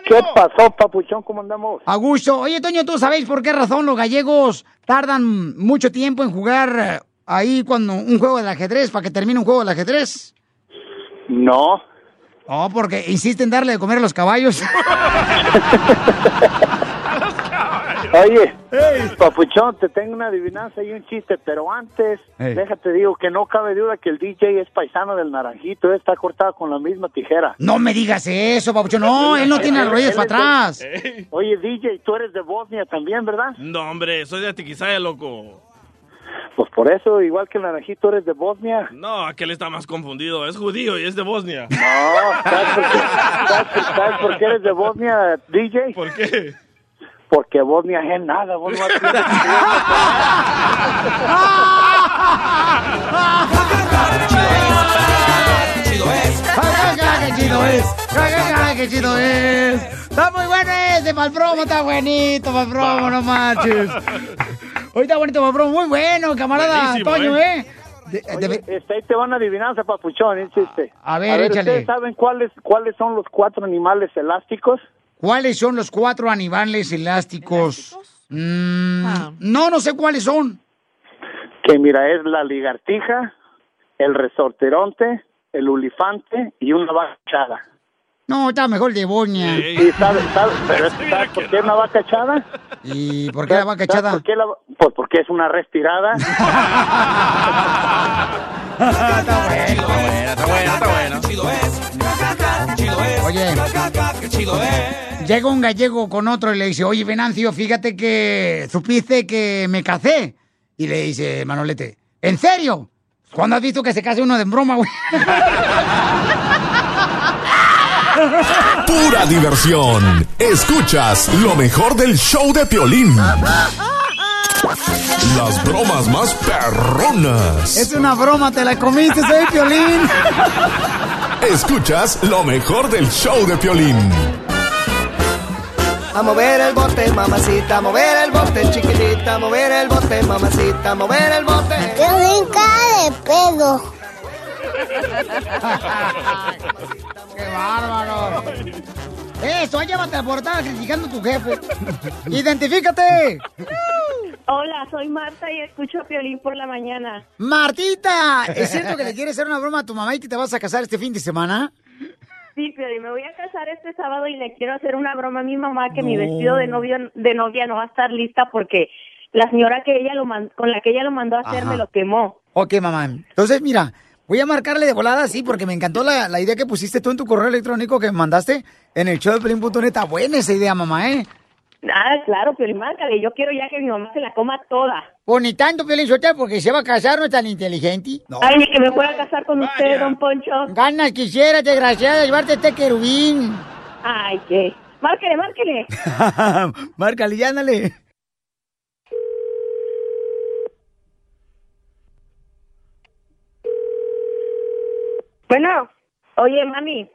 ¿Qué pasó, papuchón? ¿Cómo andamos? A gusto. Oye, Toño, ¿tú sabéis por qué razón los gallegos tardan mucho tiempo en jugar eh, ahí cuando un juego de ajedrez, para que termine un juego de ajedrez? No. Oh, porque insisten en darle de comer a los caballos. Oye, papuchón, te tengo una adivinanza y un chiste, pero antes, Ey. déjate digo que no cabe duda que el DJ es paisano del naranjito, está cortado con la misma tijera. No me digas eso, papucho. No, él no tiene rodillas para atrás. Oye, DJ, tú eres de Bosnia también, ¿verdad? No, hombre, soy de Atiquizaya, loco. Pues por eso, igual que el naranjito, eres de Bosnia. No, aquel está más confundido. Es judío y es de Bosnia. No, ¿sabes por qué, sabes por qué eres de Bosnia, DJ? ¿Por qué? Porque Bosnia es nada, vos no tienes ¡Qué chido es! ¡Qué chido es! Está muy bueno ese, Malpromo, está buenito, Malpromo, no manches. Hoy está bonito, Malpromo, muy bueno, camarada Buenísimo, Toño, ¿eh? ¿eh? De- Oye, de- este, ahí te va una adivinanza, papuchón, insiste. A ver, échale. ¿Ustedes saben cuáles, cuáles son los cuatro animales elásticos? ¿Cuáles son los cuatro animales elásticos? Mm, No, no sé cuáles son. Que mira, es la ligartija, el resorteronte, el ulifante y una vaca echada. No, está mejor de Boña. Sí, ¿sabes, sabes, pero es- ¿sabes por qué es una vaca echada? ¿Y por qué la vaca ¿Sabes echada? por qué la- pues porque es una respirada. está bueno, está bueno, está bueno. Oye, llega un gallego con otro y le dice, oye, Venancio, fíjate que supiste que me casé. Y le dice Manolete, ¿en serio? ¿Cuándo has visto que se case uno de broma, güey? Pura diversión. Escuchas lo mejor del show de Piolín. Las bromas más perronas. Es una broma, te la comiste, soy Piolín. Escuchas lo mejor del show de Piolín. A mover el bote, mamacita, a mover el bote, chiquitita, a mover el bote, mamacita, a mover el bote. ¡Qué cara de pedo! ¡Qué bárbaro! Eso, llévate la portada criticando a tu jefe. ¡Identifícate! Hola, soy Marta y escucho a Piolín por la mañana. Martita, ¿es cierto que le quieres hacer una broma a tu mamá y que te vas a casar este fin de semana? Sí, Piolín, me voy a casar este sábado y le quiero hacer una broma a mi mamá que mi vestido de novio de novia no va a estar lista porque la señora que ella lo man- con la que ella lo mandó a hacer Ajá. me lo quemó. Ok, mamá. Entonces, mira, voy a marcarle de volada, sí, porque me encantó la, la idea que pusiste tú en tu correo electrónico que me mandaste en el show de Pelín.net. Está buena esa idea, mamá, ¿eh? Ah, claro, Piolín, márcale. Yo quiero ya que mi mamá se la coma toda. Pues ni tanto, Piolín Sotelo, porque se va a casar, no es tan inteligente. No. Ay, ni que me pueda casar con usted, don Poncho. Ganas quisiera, desgraciada, llevarte este querubín. Ay, qué. Márquele, márquele. Márcale, ya ándale. Bueno, oye, mami.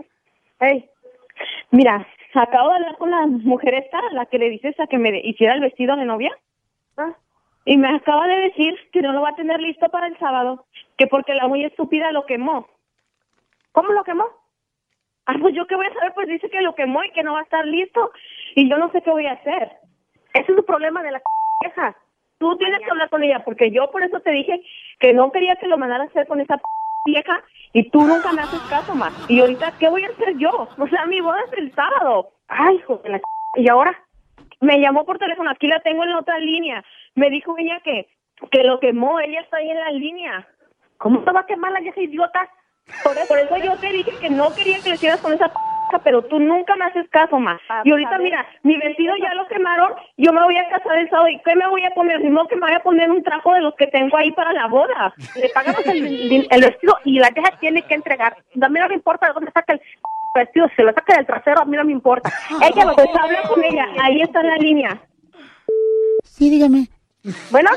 Hey, mira, acabo de hablar con la mujer esta, la que le dices a que me hiciera el vestido de novia. Y me acaba de decir que no lo va a tener listo para el sábado, que porque la muy estúpida lo quemó. ¿Cómo lo quemó? Ah, pues yo qué voy a saber, pues dice que lo quemó y que no va a estar listo. Y yo no sé qué voy a hacer. Ese es el problema de la vieja. Tú tienes que hablar con ella, porque yo por eso te dije que no quería que lo mandara a hacer con esa vieja y tú nunca me haces caso más. Y ahorita, ¿qué voy a hacer yo? O sea, mi boda es el sábado. Ay, hijo de la ¿Y ahora? Me llamó por teléfono, aquí la tengo en la otra línea. Me dijo ella que, que lo quemó, ella está ahí en la línea. ¿Cómo te va a quemar la vieja idiota? Por eso, por eso yo te dije que no quería que le hicieras con esa p***, pero tú nunca me haces caso más. Y ahorita, mira, mi vestido ya lo quemaron, yo me voy a casar el sábado, ¿y qué me voy a poner? Ni modo que me voy a poner un trajo de los que tengo ahí para la boda. Le pagamos el, el vestido y la vieja tiene que entregar. A mí no me importa de dónde saca el vestido, se lo saca del trasero, a mí no me importa. Ella, pues habla con ella, ahí está en la línea. Sí, dígame. Bueno,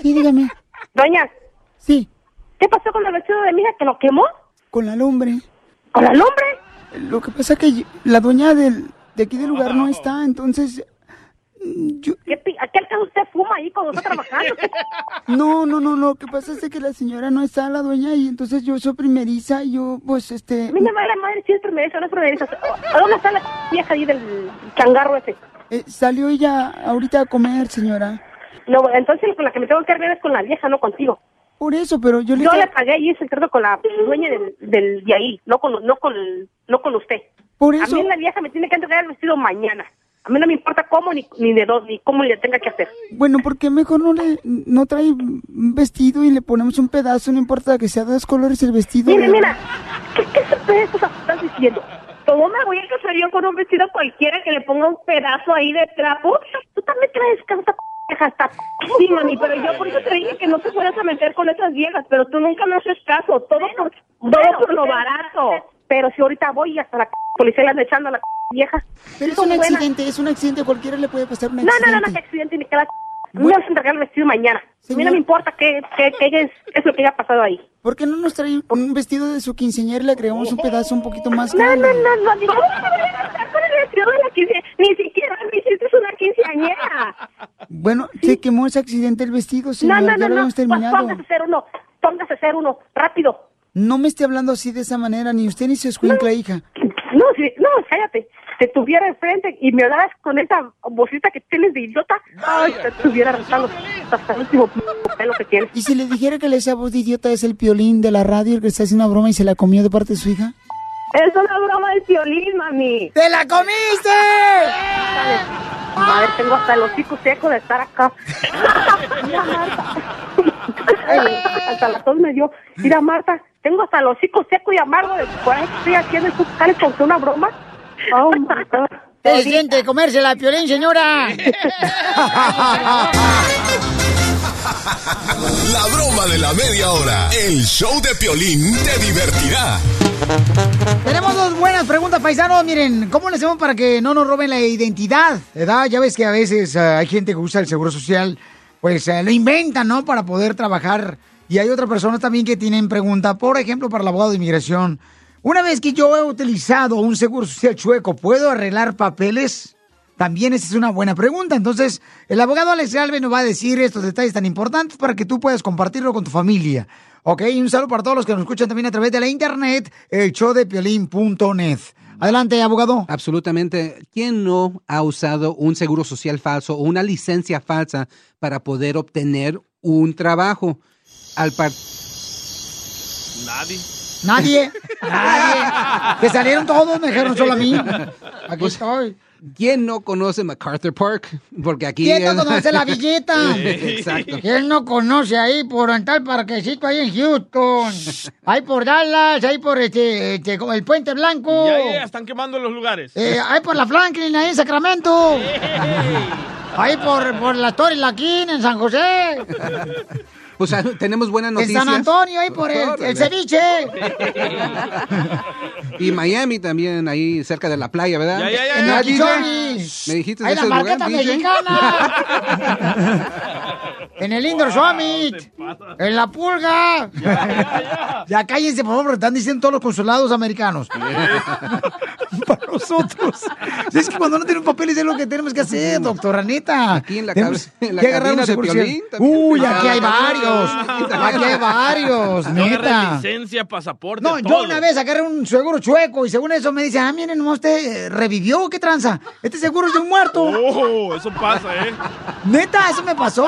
Sí, dígame. doña, Sí, ¿qué pasó con el vestido de mi hija que lo quemó? con la lumbre. ¿Con la lumbre? Lo que pasa es que la dueña del, de aquí del lugar no está, entonces... mm, Yo, ¿Qué, pi- ¿A qué alcance usted fuma ahí cuando está trabajando? no, no, no, lo que pasa es que la señora no está, la dueña, y entonces yo soy primeriza y yo, pues, este... A mí me va la madre si es primeriza no es primeriza. ¿A dónde está la vieja ahí del changarro ese? eh, salió ella ahorita a comer, señora. No, entonces con la que me tengo que arreglar es con la vieja, no contigo. Por eso, pero yo le... Yo le pagué y ese trato con la dueña del, del de ahí, no con, no con, no con usted. Por A eso... mí la vieja me tiene que entregar el vestido mañana. A mí no me importa cómo ni, ni de dos, ni cómo le tenga que hacer. Bueno, ¿por qué mejor no le no trae un vestido y le ponemos un pedazo? No importa que sea de dos colores el vestido. Mira, mira, ¿qué, qué estás diciendo? ¿Cómo me voy a casar yo con un vestido cualquiera que le ponga un pedazo ahí de trapo? Tú también traes tanta vieja está sí, mami, pero yo por eso te dije que no te fueras a meter con esas viejas, pero tú nunca me haces caso, todo por, todo por lo barato. Pero si ahorita voy y hasta la policía le anda echando a la vieja. Pero es un accidente, es un accidente, cualquiera le puede pasar un No, accidente. no, no, no, que accidente ni que la me vas a entregar el vestido mañana. A mí no me importa qué, qué, qué es, qué es lo que haya pasado ahí. ¿Por qué no nos trae un vestido de su quinceañera y le agregamos un pedazo un poquito más No, grande? no, no, no, digo, ¿cómo me voy a gastar con el vestido de la quinceañera? Ni siquiera me hiciste una quinceañera. Bueno, se quemó ese accidente el vestido, No, señor. no, ya no, lo no, pues terminado. póngase a hacer uno, póngase a hacer uno, rápido. No me esté hablando así de esa manera, ni usted ni su escuincla, hija. No, sí, no, cállate. Te tuviera enfrente y me hablaras con esa vocita que tienes de idiota, ay, te estuviera arrastrando hasta el último pelo que tienes. ¿Y si le dijera que esa voz de idiota es el piolín de la radio el que está haciendo una broma y se la comió de parte de su hija? Es una broma del violín, mami. ¡Te la comiste! A ver, tengo hasta el hocico seco de estar acá. Mira, Marta. Hasta la tos me dio. Mira, Marta, tengo hasta el hocico seco y amargo de coraje que estoy haciendo estos jales con una broma. Oh, my God. ¿Qué siente comerse la piolín, señora? La broma de la media hora. El show de Piolín te divertirá. Tenemos dos buenas preguntas, paisanos. Miren, ¿cómo le hacemos para que no nos roben la identidad? ¿Verdad? Ya ves que a veces eh, hay gente que usa el seguro social, pues eh, lo inventan, ¿no? Para poder trabajar. Y hay otras personas también que tienen pregunta, por ejemplo, para el abogado de inmigración. Una vez que yo he utilizado un seguro social chueco, ¿puedo arreglar papeles? También esa es una buena pregunta. Entonces, el abogado Alex Galvez nos va a decir estos detalles tan importantes para que tú puedas compartirlo con tu familia. Ok, y un saludo para todos los que nos escuchan también a través de la internet, el showdepiolín.net. Adelante, abogado. Absolutamente. ¿Quién no ha usado un seguro social falso o una licencia falsa para poder obtener un trabajo? Al par Nadie. Nadie, nadie. Que salieron todos, me dijeron solo a mí. Aquí estoy. ¿Quién no conoce MacArthur Park? Porque aquí... ¿Quién no conoce la villita? Exacto. ¿Quién no conoce ahí por en tal parquecito ahí en Houston? Ahí por Dallas, ahí por este, este, como el Puente Blanco. Ya, están quemando los lugares. Eh, ahí por la Franklin, ahí en Sacramento. Ahí por, por la Torre Laquín, en San José. O sea, tenemos buenas En noticias. San Antonio, ahí por el, el ceviche. Y Miami también, ahí cerca de la playa, ¿verdad? Ya, ya, ya, En. ¿Me dijiste Ahí de la ese lugar, marqueta DJ? mexicana. en el Indoor Summit. En la pulga. Ya, cállense, por favor, porque están diciendo todos los consulados americanos. Nosotros. Es que cuando no tenemos papeles es lo que tenemos que hacer, doctora, neta. Aquí en la Tenemos en la que agarrar cabina un de seguro Piolín también. Uy, aquí hay Ah, varios. Aquí hay varios, neta. licencia, pasaporte, No, yo una vez agarré un seguro chueco y según eso me dicen, ah, miren, ¿no usted eh, revivió? ¿Qué tranza? Este seguro es de un muerto. Oh, eso pasa, ¿eh? Neta, eso me pasó.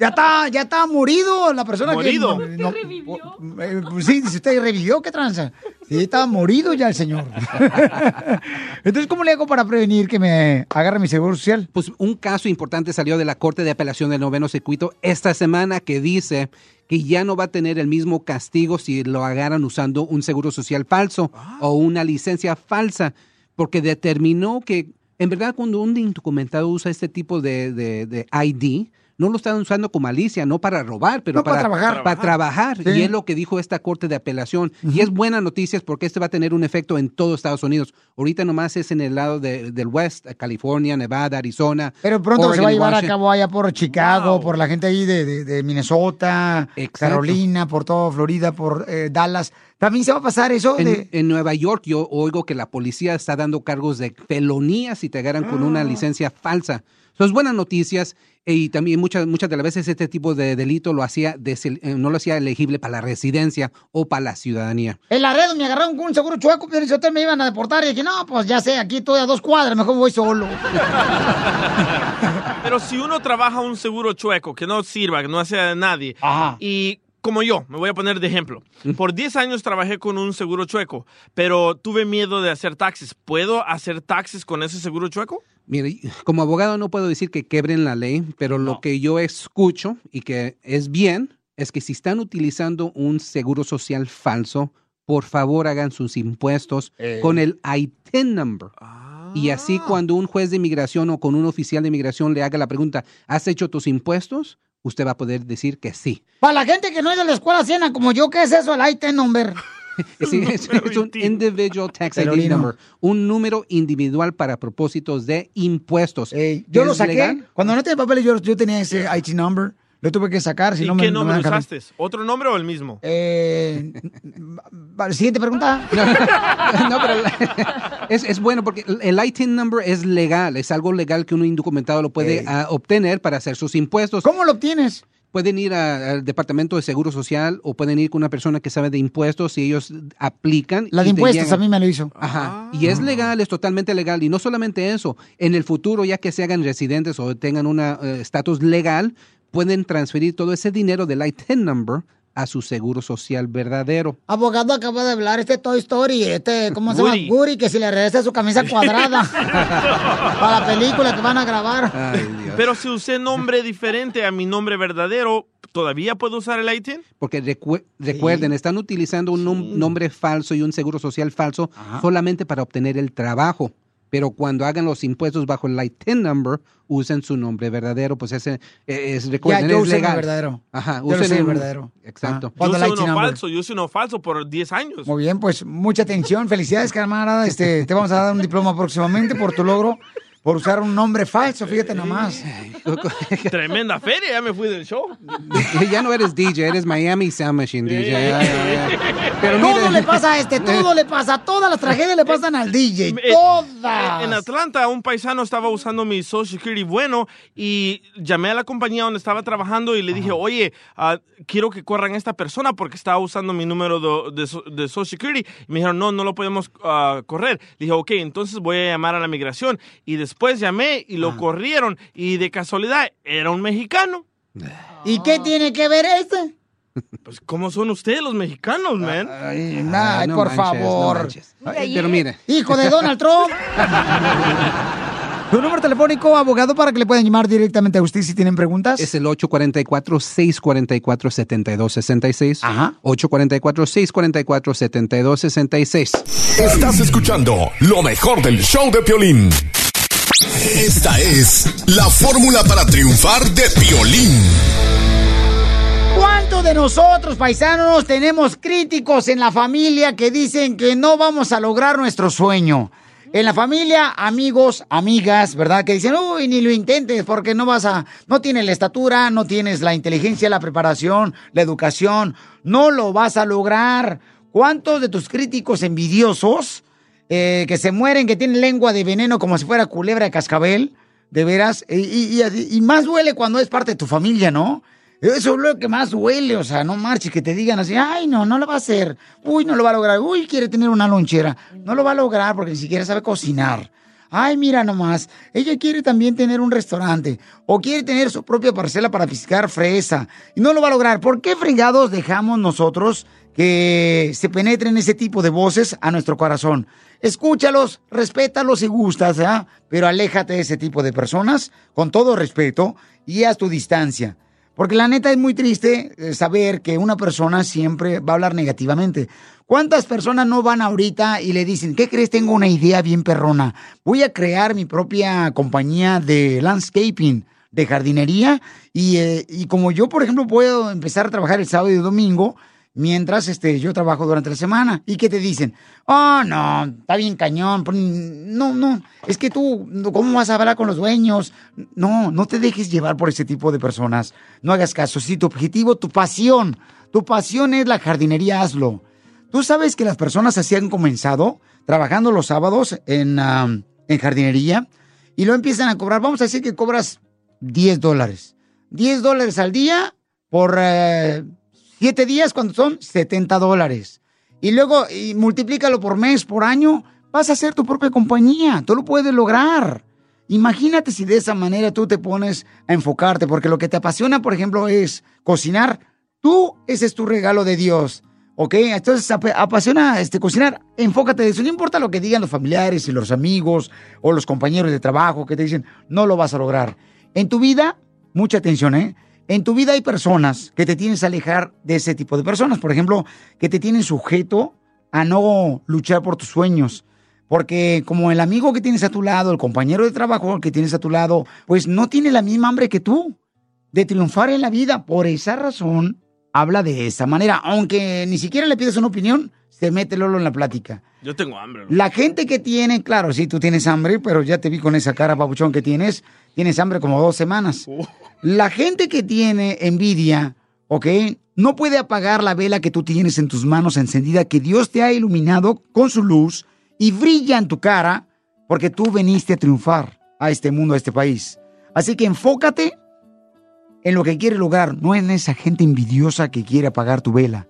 Ya está, ya está morido la persona ¿Morido? que... no- no- eh, pues sí, dice usted revivió, ¿qué tranza? Sí, estaba morido ya el señor. Entonces, ¿cómo le hago para prevenir que me agarre mi seguro social? Pues un caso importante salió de la Corte de Apelación del Noveno Circuito esta semana que dice que ya no va a tener el mismo castigo si lo agarran usando un seguro social falso o una licencia falsa, porque determinó que en verdad cuando un indocumentado usa este tipo de, de- de ID, no lo están usando con malicia, no para robar, pero No, para trabajar. Para trabajar. Sí. Y es lo que dijo esta Corte de Apelación. Y es buena noticia porque este va a tener un efecto en todo Estados Unidos. Ahorita nomás es en el lado de- del West, California, Nevada, Arizona. Pero pronto se va a llevar a cabo allá por Chicago, por la gente ahí de, de- de Minnesota, Carolina, por todo Florida, por eh, Dallas. También se va a pasar eso En, de... en Nueva York yo oigo que la policía está dando cargos de felonía si te agarran con Ah. una licencia falsa. Son buenas noticias eh, y también muchas, muchas de las veces este tipo de delito lo hacía eh, no lo hacía elegible para la residencia o para la ciudadanía. El Laredo me agarraron con un seguro chueco, pero hotel me iban a deportar y dije, no, pues ya sé, aquí estoy a dos cuadras, mejor voy solo. Pero si uno trabaja un seguro chueco que no sirva, que no hace a nadie, y como yo, me voy a poner de ejemplo, por 10 años trabajé con un seguro chueco, pero tuve miedo de hacer taxes. ¿Puedo hacer taxes con ese seguro chueco? Mire, como abogado no puedo decir que quebren la ley, pero lo que yo escucho y que es bien es que si están utilizando un seguro social falso, por favor hagan sus impuestos Eh. con el ITIN number. Y así cuando un juez de inmigración o con un oficial de inmigración le haga la pregunta, ¿has hecho tus impuestos? Usted va a poder decir que sí. Para la gente que no es de la escuela siena como yo, ¿qué es eso? El IT number. Es, es un individual tax ID number, un número individual para propósitos de impuestos. Yo lo ¿Es saqué. legal? Cuando no tenía papeles, yo, yo tenía ese IT number. Lo tuve que sacar, si ¿Y no me qué no me nombre usaste? ¿Otro nombre o el mismo? Eh, siguiente pregunta. No, pero es, es bueno porque el ITIN number es legal, es algo legal que un indocumentado lo puede ah, obtener para hacer sus impuestos. ¿Cómo lo obtienes? Pueden ir a- al Departamento de Seguro Social o pueden ir con una persona que sabe de impuestos y ellos aplican. La de impuestos a mí me lo hizo. Ajá. Y es legal, es totalmente legal. Y no solamente eso, en el futuro, ya que se hagan residentes o tengan un estatus legal, pueden transferir todo ese dinero del ITIN number a su seguro social verdadero. Abogado acaba de hablar este Toy Story, este, ¿cómo se llama? Guri, que si le regresa su camisa cuadrada para la película que van a grabar. Pero si usé nombre diferente a mi nombre verdadero, ¿todavía puedo usar el ITIN? Porque recu- recuerden, están utilizando un nom- nombre falso y un seguro social falso solamente para obtener el trabajo. Pero cuando hagan los impuestos bajo el ITIN number, usen su nombre verdadero, pues ese eh, es, recuerden, yo es legal. verdadero. Ajá, Yo usen el el- verdadero. Exacto. Yo Cuando usé el uno number. falso, yo usé uno falso por 10 años. Muy bien, pues mucha atención. Felicidades, camarada. Este, te vamos a dar un diploma próximamente por tu logro, por usar un nombre falso, fíjate nomás. Tremenda feria, ya me fui del show. ya no eres DJ, eres Miami Sound Machine DJ. Ya, ya, ya. Pero todo mire- le pasa a este, todo le pasa, todas las tragedias le pasan al DJ, Eh, todas. En Atlanta, un paisano estaba usando mi Social Security bueno y llamé a la compañía donde estaba trabajando y le dije, oye, ah, quiero que corran a esta persona porque estaba usando mi número de, de so- de Social Security. Y me dijeron, no, no lo podemos ah, correr. Le dije, ok, entonces voy a llamar a la migración. Y después llamé y lo corrieron y de casualidad era un mexicano. ¿Y qué tiene que ver este? Pues, ¿cómo son ustedes los mexicanos, man? Ay, Ay, no por manches, no favor. manches. Ay, pero mire. Hijo de Donald Trump. Tu número telefónico, abogado, para que le puedan llamar directamente a usted si tienen preguntas. Es el 844-644-7266. Ajá. 844-644-7266. Estás escuchando lo mejor del show de Piolín. Esta es la fórmula para triunfar de Piolín. ¿Cuántos de nosotros, paisanos, tenemos críticos en la familia que dicen que no vamos a lograr nuestro sueño? En la familia, amigos, amigas, ¿verdad? Que dicen, uy, ni lo intentes porque no vas a, no tienes la estatura, no tienes la inteligencia, la preparación, la educación, no lo vas a lograr. ¿Cuántos de tus críticos envidiosos eh, que se mueren, que tienen lengua de veneno como si fuera culebra de cascabel, de veras, y, más duele cuando es parte de tu familia, ¿no? Eso es lo que más duele, o sea, no marches, que te digan así, ay, no, no lo va a hacer, uy, no lo va a lograr, uy, quiere tener una lonchera, no lo va a lograr porque ni siquiera sabe cocinar. Ay, mira nomás, ella quiere también tener un restaurante o quiere tener su propia parcela para piscar fresa y no lo va a lograr. ¿Por qué fregados dejamos nosotros que se penetren ese tipo de voces a nuestro corazón? Escúchalos, respétalos si gustas, ¿ah? pero aléjate de ese tipo de personas con todo respeto y a tu distancia. Porque la neta es muy triste eh, saber que una persona siempre va a hablar negativamente. ¿Cuántas personas no van ahorita y le dicen, ¿qué crees? Tengo una idea bien perrona. Voy a crear mi propia compañía de landscaping, de jardinería. Y, eh, y como yo, por ejemplo, puedo empezar a trabajar el sábado y el domingo, mientras este, yo trabajo durante la semana. ¿Y qué te dicen? Oh, no, está bien cañón. No, no, es que tú, ¿cómo vas a hablar con los dueños? No, no te dejes llevar por ese tipo de personas. No hagas caso. Si tu objetivo, tu pasión, tu pasión es la jardinería, hazlo. Tú sabes que las personas así han comenzado trabajando los sábados en, en jardinería y lo empiezan a cobrar. Vamos a decir que cobras 10 dólares. 10 dólares al día por eh, 7 días cuando son 70 dólares. Y luego y multiplícalo por mes, por año, vas a hacer tu propia compañía. Tú lo puedes lograr. Imagínate si de esa manera tú te pones a enfocarte, porque lo que te apasiona, por ejemplo, es cocinar. Tú, ese es tu regalo de Dios. ¿Ok? Entonces, ap- apasiona este, cocinar. Enfócate de eso. No importa lo que digan los familiares y los amigos o los compañeros de trabajo que te dicen, no lo vas a lograr. En tu vida, mucha atención, ¿eh? En tu vida hay personas que te tienes que alejar de ese tipo de personas. Por ejemplo, que te tienen sujeto a no luchar por tus sueños. Porque como el amigo que tienes a tu lado, el compañero de trabajo que tienes a tu lado, pues no tiene la misma hambre que tú de triunfar en la vida. Por esa razón, habla de esa manera. Aunque ni siquiera le pides una opinión, se mete Lolo en la plática. Yo tengo hambre. La gente que tiene, claro, sí, tú tienes hambre, pero ya te vi con esa cara, papuchón, que tienes. Tienes hambre como dos semanas. La gente que tiene envidia, ¿ok? No puede apagar la vela que tú tienes en tus manos encendida, que Dios te ha iluminado con su luz y brilla en tu cara, porque tú veniste a triunfar a este mundo, a este país. Así que enfócate en lo que quiere lograr, no en esa gente envidiosa que quiere apagar tu vela.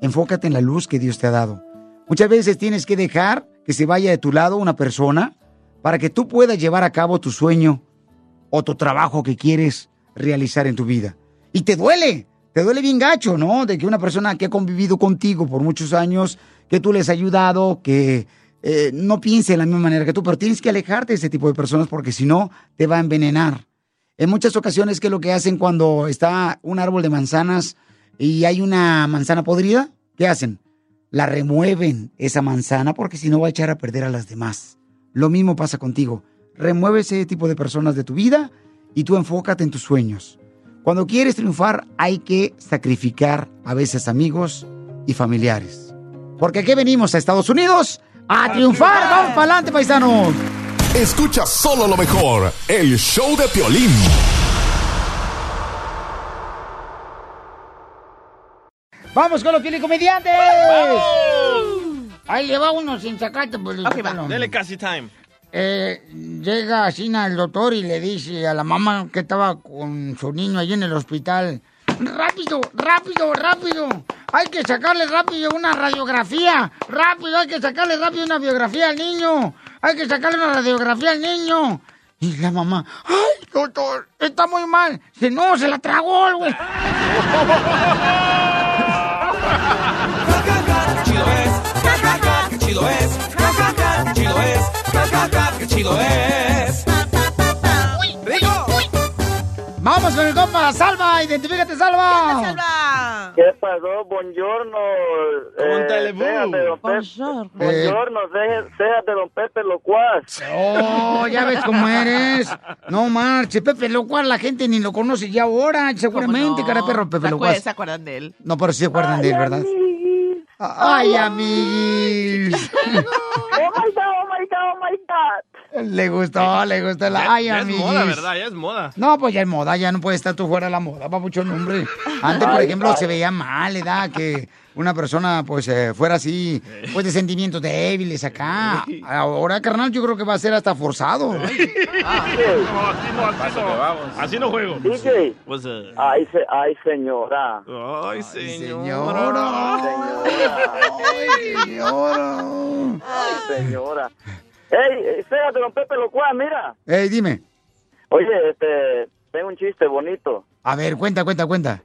Enfócate en la luz que Dios te ha dado. Muchas veces tienes que dejar que se vaya de tu lado una persona para que tú puedas llevar a cabo tu sueño o tu trabajo que quieres realizar en tu vida. Y te duele, te duele bien gacho, ¿no? De que una persona que ha convivido contigo por muchos años, que tú les has ayudado, que eh, no piense de la misma manera que tú, pero tienes que alejarte de ese tipo de personas porque si no, te va a envenenar. En muchas ocasiones, ¿qué es lo que hacen cuando está un árbol de manzanas y hay una manzana podrida? ¿Qué hacen? La remueven esa manzana porque si no va a echar a perder a las demás. Lo mismo pasa contigo. Remueve ese tipo de personas de tu vida y tú enfócate en tus sueños. Cuando quieres triunfar hay que sacrificar a veces amigos y familiares. Porque aquí venimos a Estados Unidos a triunfar. Vamos para adelante, paisanos. Escucha solo lo mejor, el show de Piolín. ¡Vamos con los comediantes! Ahí le va uno sin sacarte, pues. Dele casi time. Eh, llega así al doctor y le dice a la mamá que estaba con su niño allí en el hospital. Rápido, rápido, rápido. Hay que sacarle rápido una radiografía. Rápido, hay que sacarle rápido una biografía al niño. Hay que sacarle una radiografía al niño. Y la mamá, ay, doctor, está muy mal. Si no, se la tragó el güey. chido es, qué chido es, qué chido es, qué chido es. Vamos con el compa, Salva, identifícate, Salva. Salva? ¿Qué pasó? Buongiorno. Eh. Buongiorno, deje- déjate, don Pepe Locuaz. Oh, ya ves cómo eres. No marche, Pepe Locuaz, la gente ni lo conoce ya ahora, seguramente, cara de perro, Pepe ¿Se acuerdan- Locuaz. ¿Se acuerdan de él? No, pero sí se acuerdan de él, ¿verdad? Ay, amiguis. Oh my God, oh my God, oh my God. Le gustó, le gustó la. Ay, ya es moda, ¿verdad? Ya es moda. No, pues ya es moda, ya no puede estar tú fuera de la moda, papuchón, hombre. Antes, por Ay, ejemplo, ay. se veía mal, ¿verdad? Que una persona, pues, eh, fuera así, pues, de sentimientos débiles acá. Ahora, carnal, yo creo que va a ser hasta forzado. Así no, así no juego. DJ. Pues, eh, Ay, se- ay, señora. Ay, señor. Ay, señora. Ey, espérate, don Pepe Locuaz, mira. Ey, dime. Oye, este, tengo un chiste bonito. A ver, cuenta, cuenta, cuenta.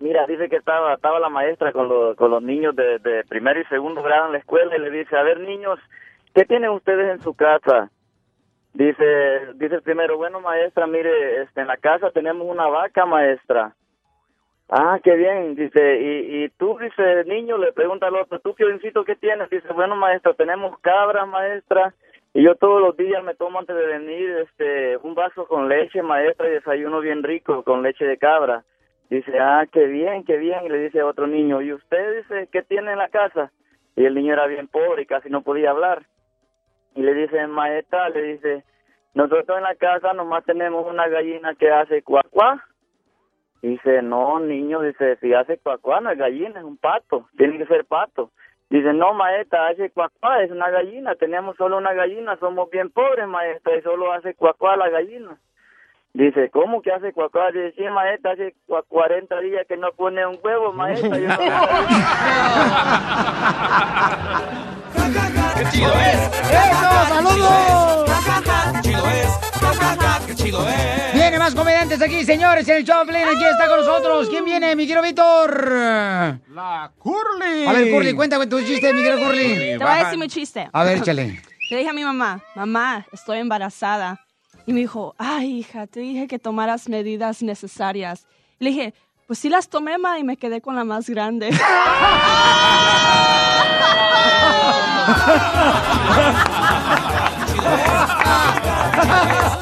Mira, dice que estaba, estaba la maestra con, los con los niños de, de primero y segundo grado en la escuela y le dice, a ver niños, ¿qué tienen ustedes en su casa? Dice, dice el primero, bueno maestra, mire, este, en la casa tenemos una vaca maestra. Ah, qué bien, dice, y, y tú, dice, niño, le pregunta al otro, ¿tú, Piolincito, qué tienes? Dice, bueno maestra, tenemos cabras maestra, y yo todos los días me tomo antes de venir, este, un vaso con leche maestra y desayuno bien rico con leche de cabra. Dice, ah, qué bien, qué bien. Y le dice a otro niño, ¿y usted dice qué tiene en la casa? Y el niño era bien pobre y casi no podía hablar. Y le dice, maestra, le dice, nosotros en la casa nomás tenemos una gallina que hace cuacuá. Dice, no, niño, dice, si hace cuacuá no es gallina, es un pato, tiene que ser pato. Dice, no, maestra, hace cuacuá, es una gallina, tenemos solo una gallina, somos bien pobres, maestra, y solo hace cuacuá la gallina. Dice, ¿cómo que hace cuacuá? Dice, sí, maestra, hace cua- 40 días que no pone un huevo, maestra. Yo ¡Qué chido es! ¡Eso, saludos! ¡Qué chido es! ¡Qué chido es! Viene más comediantes aquí, señores, en el Choplin. Aquí está con nosotros. ¿Quién viene, mi querido Víctor? La Curly. A ver, Curly, cuéntame tu chiste, mi querido Curly. Te voy a decir mi chiste. A ver, échale. Le dije a mi mamá, mamá, estoy embarazada. Y me dijo, ay, hija, te dije que tomaras medidas necesarias. Le dije, pues sí las tomé, ma, y me quedé con la más grande.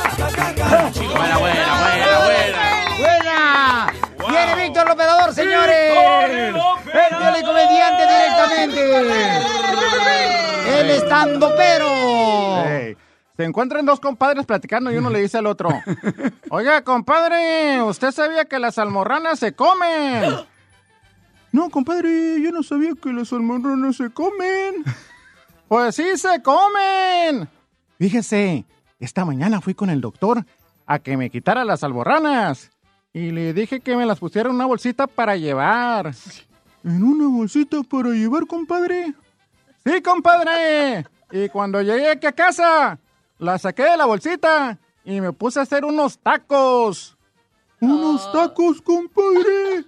Buena, buena, buena, buena. ¡Buena! ¡Viene Víctor Lopedador, señores! ¡El comediante directamente! ¡El estando pero! Ey, Se encuentran dos compadres platicando y uno le dice al otro, oiga, compadre, ¿usted sabía que las almorranas se comen? No, compadre, yo no sabía que las almorranas se comen. Pues sí se comen. Fíjese, esta mañana fui con el doctor a que me quitara las almorranas y le dije que me las pusiera en una bolsita para llevar. ¿En una bolsita para llevar, compadre? Sí, compadre. Y cuando llegué aquí a casa, la saqué de la bolsita y me puse a hacer unos tacos. ¿Unos tacos, compadre?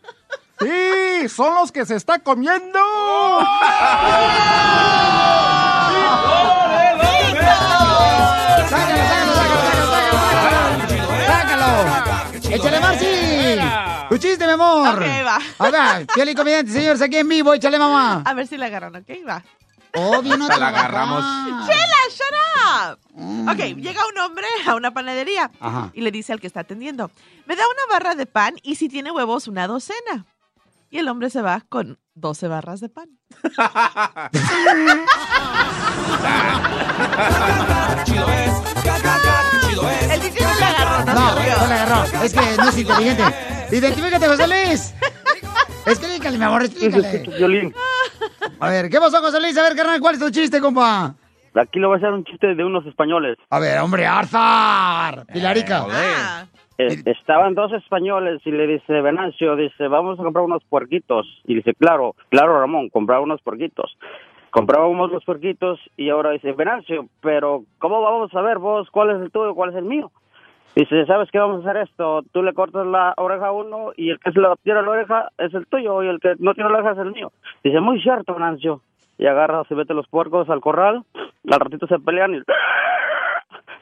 Sí, son los que se está comiendo. ¡Sácalo, sácalo, sácalo, sácalo, sácalo! ¡Échale, Marci! ¡Tu chiste, mi amor! Ok, va. A ver, Pioli Comediante, señores, aquí en vivo, échale, mamá. A ver si la agarran, ¿ok? Va. Obvio, no Hasta la agarramos. ¡Chela, shut up! Ok, llega un hombre a una panadería Ajá. y le dice al que está atendiendo, me da una barra de pan y si tiene huevos, una docena. Y el hombre se va con 12 barras de pan. El DJ no le agarró, no, No, no le agarró. Es que no es inteligente. Identifícate, José Luis. Explícale, mi amor, explícale. Violín. A ver, ¿qué pasó, José Luis? A ver, carnal, ¿cuál es tu chiste, compa? Aquí le voy a hacer un chiste de unos españoles. A ver, hombre, Arzar. Pilarica. Ah, Eh, estaban dos españoles y le dice Venancio, dice, vamos a comprar unos puerquitos. Y dice, claro, claro, Ramón, comprar unos puerquitos. Comprábamos los puerquitos y ahora dice, Venancio, pero ¿cómo vamos a ver vos cuál es el tuyo, cuál es el mío? Dice, ¿sabes qué vamos a hacer esto? Tú le cortas la oreja a uno y el que se le tira la oreja es el tuyo y el que no tiene la oreja es el mío. Dice, muy cierto, Venancio. Y agarra, se mete los puercos al corral, al ratito se pelean y...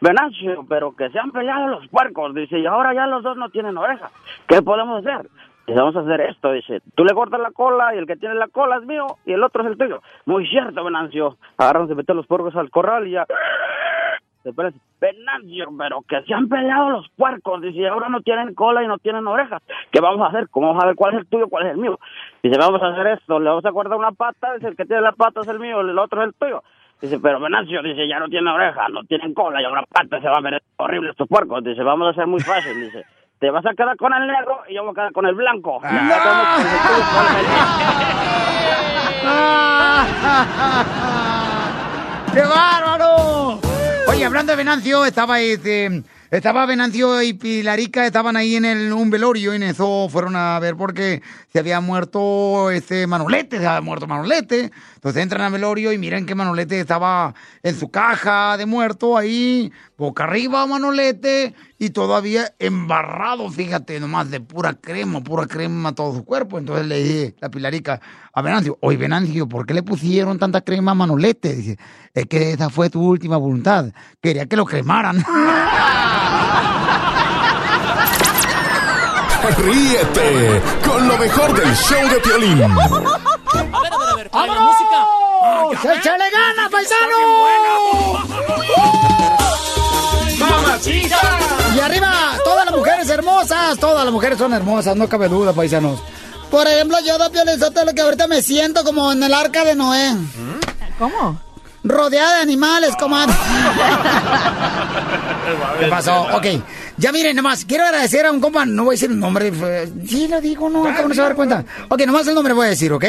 Venancio, pero que se han peleado los puercos, dice, y ahora ya los dos no tienen oreja. ¿Qué podemos hacer? Dice, vamos a hacer esto, dice, tú le cortas la cola y el que tiene la cola es mío y el otro es el tuyo. Muy cierto, Venancio. Agarran, se meten los puercos al corral y ya... Venancio, pero que se han peleado los puercos, dice, y ahora no tienen cola y no tienen orejas. ¿Qué vamos a hacer? ¿Cómo vamos a ver cuál es el tuyo, cuál es el mío? Dice, vamos a hacer esto, le vamos a cortar una pata, dice, el que tiene la pata es el mío, el otro es el tuyo. Dice, pero Venancio, dice, ya no tiene oreja, no tienen cola, y una pata se va a ver horrible estos puercos. Dice, vamos a hacer muy fácil, dice. Te vas a quedar con el negro y yo voy a quedar con el blanco. Mío. ¡Qué bárbaro! Oye, hablando de Venancio, estaba este, estaba Venancio y Pilarica, estaban ahí en el, un velorio y en eso fueron a ver porque se había muerto este Manolete, se había muerto Manolete. Entonces entran al velorio y miran que Manolete estaba en su caja de muerto ahí, boca arriba Manolete y todavía embarrado, fíjate, nomás de pura crema, pura crema todo su cuerpo. Entonces le dije la Pilarica a Venancio, oye Venancio, ¿por qué le pusieron tanta crema a Manolete? Dice, es que esa fue tu última voluntad, quería que lo cremaran. Ríete con lo mejor del show de Piolín. ¡Vámonos! ¡Échale gana, paisano! ¡Mamacita! Y arriba, todas las mujeres hermosas, todas las mujeres son hermosas, no cabe duda, paisanos. Por ejemplo, yo, Don Piolizotelo, que ahorita me siento como en el arca de Noé. ¿Cómo? Rodeada de animales, comadre. ¿Qué pasó? Ok, ya miren, nomás, quiero agradecer a un compa, no voy a decir el nombre, sí lo digo, no, acabo no se va a dar cuenta. Ok, nomás el nombre voy a decir, ¿ok?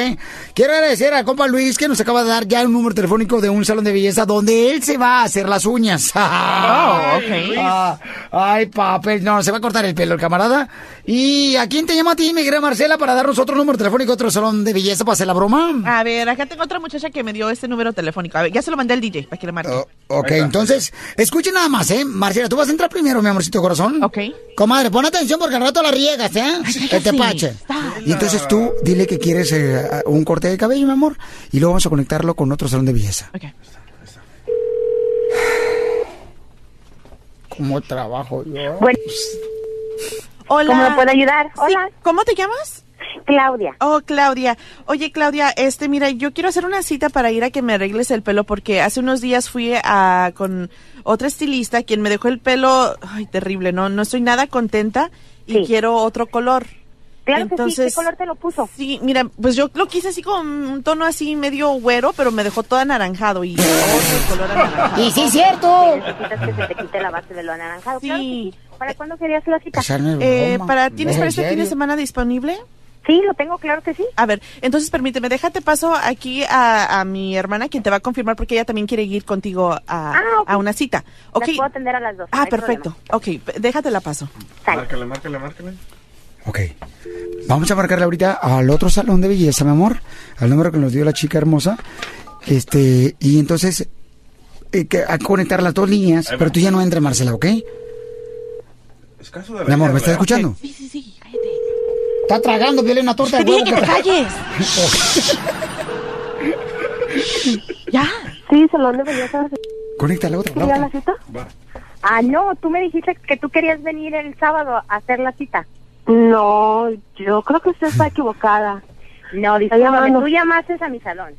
Quiero agradecer al compa Luis que nos acaba de dar ya un número telefónico de un salón de belleza donde él se va a hacer las uñas. Oh, ok. Ah, ay, papel, no, se va a cortar el pelo el camarada. ¿Y a quién te llama a ti, mi querida Marcela, para darnos otro número telefónico, otro salón de belleza para hacer la broma? A ver, acá tengo otra muchacha que me dio este número telefónico. A ver, ya se lo mandé al DJ para que le marque. Ok, entonces, escuchen nada más, ¿eh? Marcela, tú vas a entrar primero, mi amorcito corazón. Ok. Comadre, pon atención porque al rato la riegas, ¿eh? El tepache. Y entonces tú dile que quieres eh, un corte de cabello, mi amor, y luego vamos a conectarlo con otro salón de belleza. Ok. ¿Cómo trabajo yo? Bueno, Hola. ¿Cómo me puedo ayudar? Sí, Hola. ¿Cómo te llamas? Claudia. Oh, Claudia. Oye, Claudia, este, mira, yo quiero hacer una cita para ir a que me arregles el pelo porque hace unos días fui a con otra estilista quien me dejó el pelo, ay, terrible, no, no estoy nada contenta y quiero otro color. Claro que sí, ¿qué Entonces, color te lo puso? Sí, mira, pues yo lo quise así con un tono así medio güero, pero me dejó todo anaranjado y otro color anaranjado. Y sí, es cierto. Necesitas que se te quite la base de lo anaranjado. Claro que sí. ¿Para cuándo querías la cita? Eh, para, ¿Tienes para este fin de semana disponible? Sí, lo tengo, claro que sí. A ver, entonces permíteme, déjate paso aquí a, a mi hermana, quien te va a confirmar porque ella también quiere ir contigo a, Ah, a una cita. Ok. Las puedo atender a las dos. Ah, perfecto. Ok, déjate la paso. Márcale, márcale, márcale. Ok. Vamos a marcarle ahorita al otro salón de belleza, mi amor, al número que nos dio la chica hermosa. Este, y entonces, eh, que, a conectar las dos líneas, pero tú ya no entres, Marcela, ¿ok? De Mi amor, ¿me estás escuchando? Sí, sí, sí. Está tragando, viole una torta de huevo. que te calles. ¿Ya? Sí, salón de belleza. Conecta la otra. ¿Quería otra. la cita? Ah, no, tú me dijiste que tú querías venir el sábado a hacer la cita. No, yo creo que usted está equivocada. No, discúlpame, tú llamaste a mi salón.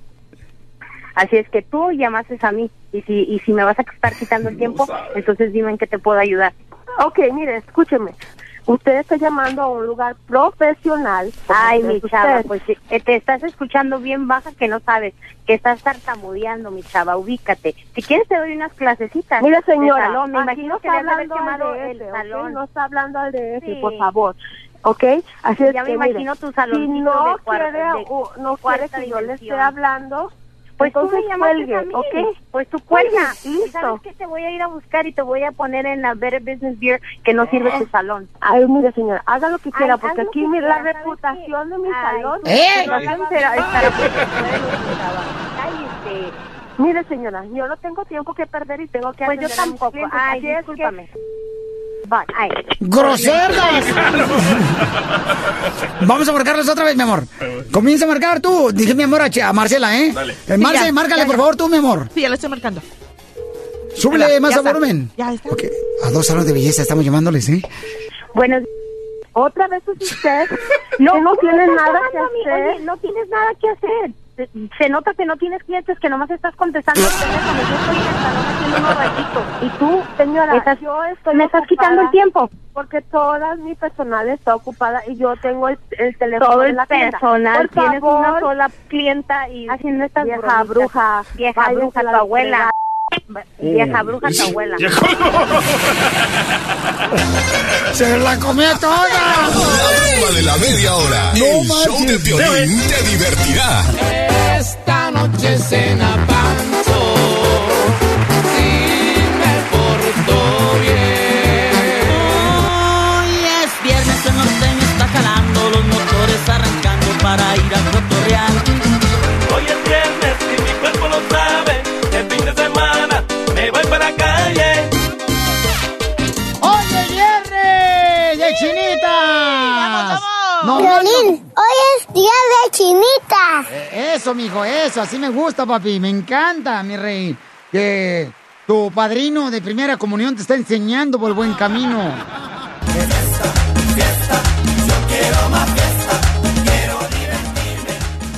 Así es que tú llamaste a mí. Y si, y si me vas a estar quitando el tiempo, entonces dime en qué te puedo ayudar. Ok, mire, escúcheme. Usted está llamando a un lugar profesional. Ay, mi chava, pues eh, te estás escuchando bien baja que no sabes, que estás tartamudeando, mi chava, ubícate. Si quieres te doy unas clasecitas. Mire, de señora, salón. me imagino no que debes haber quemado al el DF, ¿ok? salón. No está hablando al DF, Sí. por favor. ¿Ok? Así es Ya me que, mire, imagino tu Si saloncito no de quiere, de o no quiere que yo le esté hablando, Pues tú entonces me llamaste cuelgue, ¿ok? Pues tú cuelga. Cuelgue, ¿Y listo. ¿Sabes qué? Te voy a ir a buscar y te voy a poner en la Better Business Beer que no sirve tu salón. Ay, mire, señora, haga lo que quiera, Ay, porque aquí que quiera, la ¿sabes reputación de mi Ay, salón. tú- ¿Eh? No. Cállate. Mire, señora, yo no tengo tiempo que perder y tengo que Pues yo tampoco. Ay, que- ¡Groseras! Vamos a marcarles otra vez, mi amor. Comienza a marcar tú. Dije mi amor a, Che- a Marcela, ¿eh? Dale. Eh, Marce, Sí, ya, márcale, ya, por ya. favor, tú, mi amor. Sí, ya lo estoy marcando. Súbele más a está. volumen. Ya está. Ok, A dos salones de belleza estamos llamándoles, ¿eh? Bueno, Otra vez es usted. no, no ¿cómo tiene me estás nada que hacer. Oye, no tienes nada que hacer. Se- nota que no tienes clientes, que nomás estás contestando el teléfono. Yo estoy en el salón haciendo unos ratitos. Y tú, Señora, estás- yo estoy me estás quitando el tiempo. Porque toda mi personal está ocupada y yo tengo el, el teléfono Todo el la tienda. personal, Por tienes favor, una sola clienta y haciendo estas vieja bruja, Vieja bruja, tu abuela. Vieja bruja, tu abuela. ¡Se la comió toda! La broma de la media hora. No el show de Piolín te divertirá. Esta noche cena Pancho, No, Violín, hoy es día de chinita. Eh, Eso, mijo, eso, así me gusta, papi, me encanta, mi rey. Que tu padrino de primera comunión te está enseñando por el buen camino. Quiero más fiesta, quiero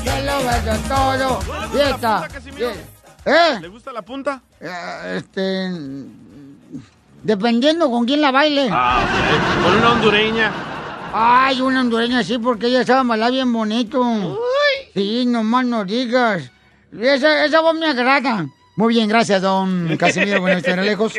Que lo vaya todo. Fiesta. ¿Eh? ¿Le gusta la punta? Eh, Este. Dependiendo con quién la baile. Ah, ok. Con una hondureña. Ay, una hondureña sí, porque ella sabe bailar bien bonito. Sí, nomás no digas. Esa, esa voz me agrada. Muy bien, gracias, don Casimiro. Bueno, estar lejos.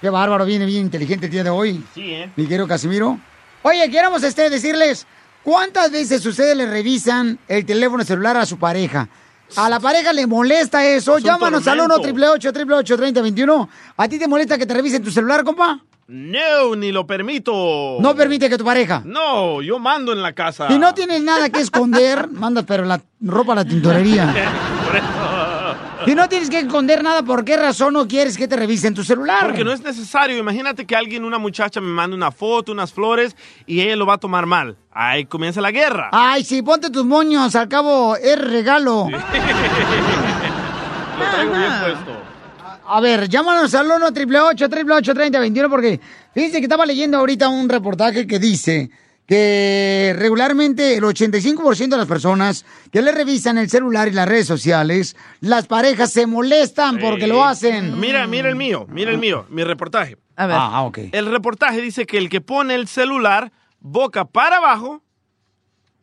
Qué bárbaro, viene bien inteligente el día de hoy. Sí, ¿eh? Mi querido Casimiro. Oye, queremos este, decirles, ¿cuántas veces ustedes le revisan el teléfono celular a su pareja? A la pareja le molesta eso. Es Llámanos al 1 tormento. 888 3021 ¿A ti te molesta que te revisen tu celular, compa? No, ni lo permito. No permite que tu pareja. No, yo mando en la casa. Si no tienes nada que esconder, mandas pero la ropa a la tintorería. Por eso. Si no tienes que esconder nada, ¿por qué razón no quieres que te revisen tu celular? Porque no es necesario. Imagínate que alguien, una muchacha, me manda una foto, unas flores, y ella lo va a tomar mal. Ahí comienza la guerra. Ay, sí, ponte tus moños, al cabo es regalo. Lo traigo bien puesto. A ver, llámanos al 1 888 888 3021 porque fíjense que estaba leyendo ahorita un reportaje que dice que regularmente el 85% de las personas que le revisan el celular y las redes sociales, las parejas se molestan porque lo hacen. Mira, mira el mío, mira el mío, mi reportaje. A ver. Ah, ok. El reportaje dice que el que pone el celular boca para abajo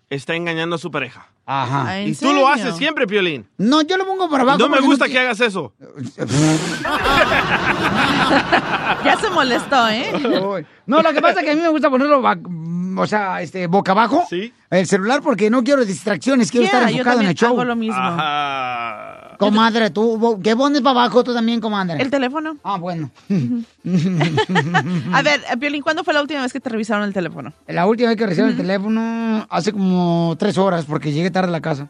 está engañando a su pareja. Ajá. Y tú lo haces siempre, Piolín. No, yo lo pongo para abajo. No me gusta que hagas eso. Ya se molestó, ¿eh? No, lo que pasa es que a mí me gusta ponerlo, o sea, este, boca abajo. El celular porque no quiero distracciones, quiero Yeah, estar yo enfocado en el show. hago lo mismo. Comadre, tú, ¿qué pones para abajo tú también, comadre? El teléfono. Ah, bueno. A ver, eh, Piolín, ¿cuándo fue la última vez que te revisaron el teléfono? La última vez que recibí el teléfono hace como tres horas porque llegué tarde a la casa.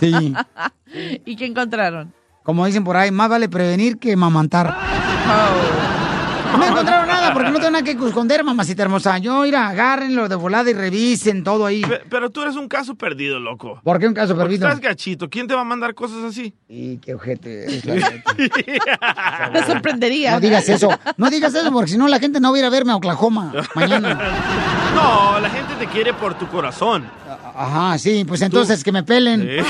Sí. ¿Y qué encontraron? Como dicen por ahí, más vale prevenir que mamantar. No encontraron porque no tengo nada que esconder, mamacita hermosa. Yo, mira, agárrenlo de volada y revisen todo ahí. Pe- Pero tú eres un caso perdido, loco. ¿Por qué un caso Porque perdido? Estás gachito. ¿Quién te va a mandar cosas así? Y qué ojete. Me sorprendería. No digas eso. No digas eso porque si no la gente no va a ir a verme a Oklahoma mañana. No, la gente te quiere por tu corazón. Ajá, sí, pues entonces que me pelen.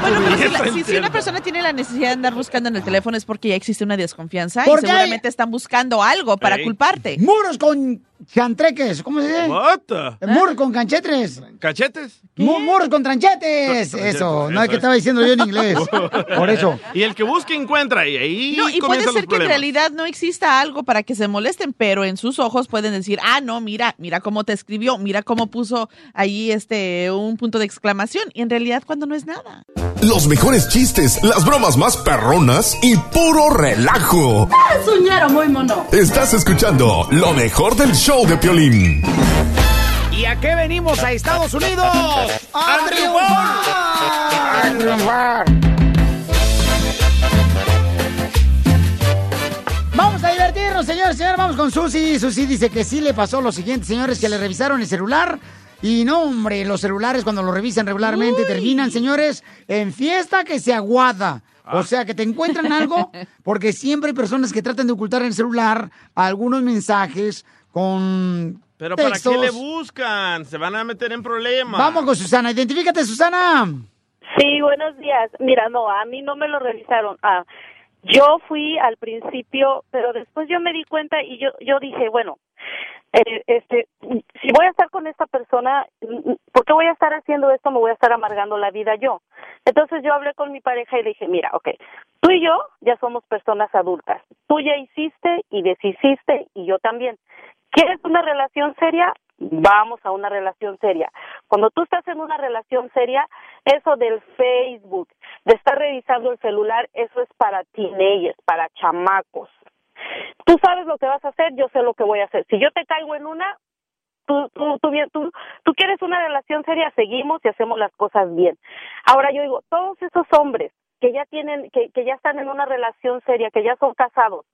Bueno, pero si, la- si- una persona tiene la necesidad de andar buscando en el teléfono es porque ya existe una desconfianza y seguramente están buscando algo para culparte. Muros con chantreques, ¿cómo se dice? What? Eh, Muros con canchetres. ¿Cachetes? Mu- Muros con tranchetes. Eso, no es que estaba diciendo yo en inglés. Por eso. Y el que busca encuentra y ahí No, y puede ser que en realidad no exista algo para que se molesten, pero en sus ojos pueden decir, ah, no, mira, mira cómo te escribió, mira cómo puso ahí este un punto de exclamación. Y en realidad cuando no es nada. Los mejores chistes, las bromas más perronas y puro relajo. Suñero muy mono. Estás escuchando lo mejor del show de Piolín. ¿Y a qué venimos a Estados Unidos? ¡A triunfar! ¡A triunfar! Vamos a divertirnos, señores, señores. Vamos con Susi. Susi dice que sí le pasó lo siguiente, señores, que le revisaron el celular. Y no, hombre, los celulares cuando lo revisan regularmente terminan, señores, en fiesta que se aguada. O sea, que te encuentran algo, porque siempre hay personas que tratan de ocultar en el celular algunos mensajes con Pero ¿para qué le buscan? Se van a meter en problemas. Vamos con Susana. Identifícate, Susana. Sí, buenos días. Mira, no, a mí no me lo revisaron. Ah, yo fui al principio, pero después yo me di cuenta y yo yo dije, bueno, eh, este, si voy a estar con esta persona, ¿por qué voy a estar haciendo esto? Me voy a estar amargando la vida yo. Entonces yo hablé con mi pareja y le dije, mira, ok, tú y yo ya somos personas adultas. Tú ya hiciste y deshiciste y yo también. ¿Quieres una relación seria? Vamos a una relación seria. Cuando tú estás en una relación seria, eso del Facebook, de estar revisando el celular, eso es para teenagers, para chamacos. Tú sabes lo que vas a hacer, yo sé lo que voy a hacer. Si yo te caigo en una, tú, tú, tú, tú, tú quieres una relación seria, seguimos y hacemos las cosas bien. Ahora yo digo, todos esos hombres que ya tienen, que, que ya están en una relación seria, que ya son casados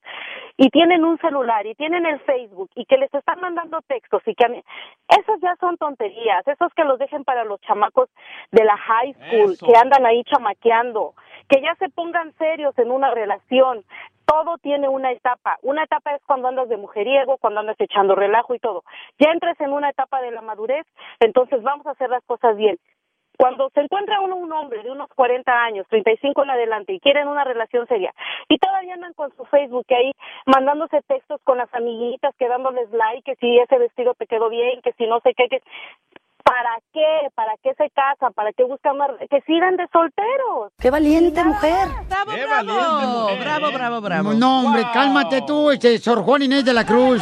y tienen un celular y tienen el Facebook y que les están mandando textos y que a mí, esos ya son tonterías, esos que los dejen para los chamacos de la high school, Eso. que andan ahí chamaqueando, que ya se pongan serios en una relación. Todo tiene una etapa. Una etapa es cuando andas de mujeriego, cuando andas echando relajo y todo. Ya entres en una etapa de la madurez, entonces vamos a hacer las cosas bien. Cuando se encuentra uno un hombre de unos 40 años, 35 en adelante y quieren una relación seria y todavía andan con su Facebook ahí mandándose textos con las amiguitas, que dándoles like, que si ese vestido te quedó bien, que si no sé qué, que ¿para qué? ¿Para qué se casan? ¿Para qué buscan una que sigan de solteros? ¡Qué valiente mujer! ¡Bravo, bravo! ¡Bravo, bravo, bravo! No, hombre, cálmate tú, este Sor Juan Inés de la Cruz.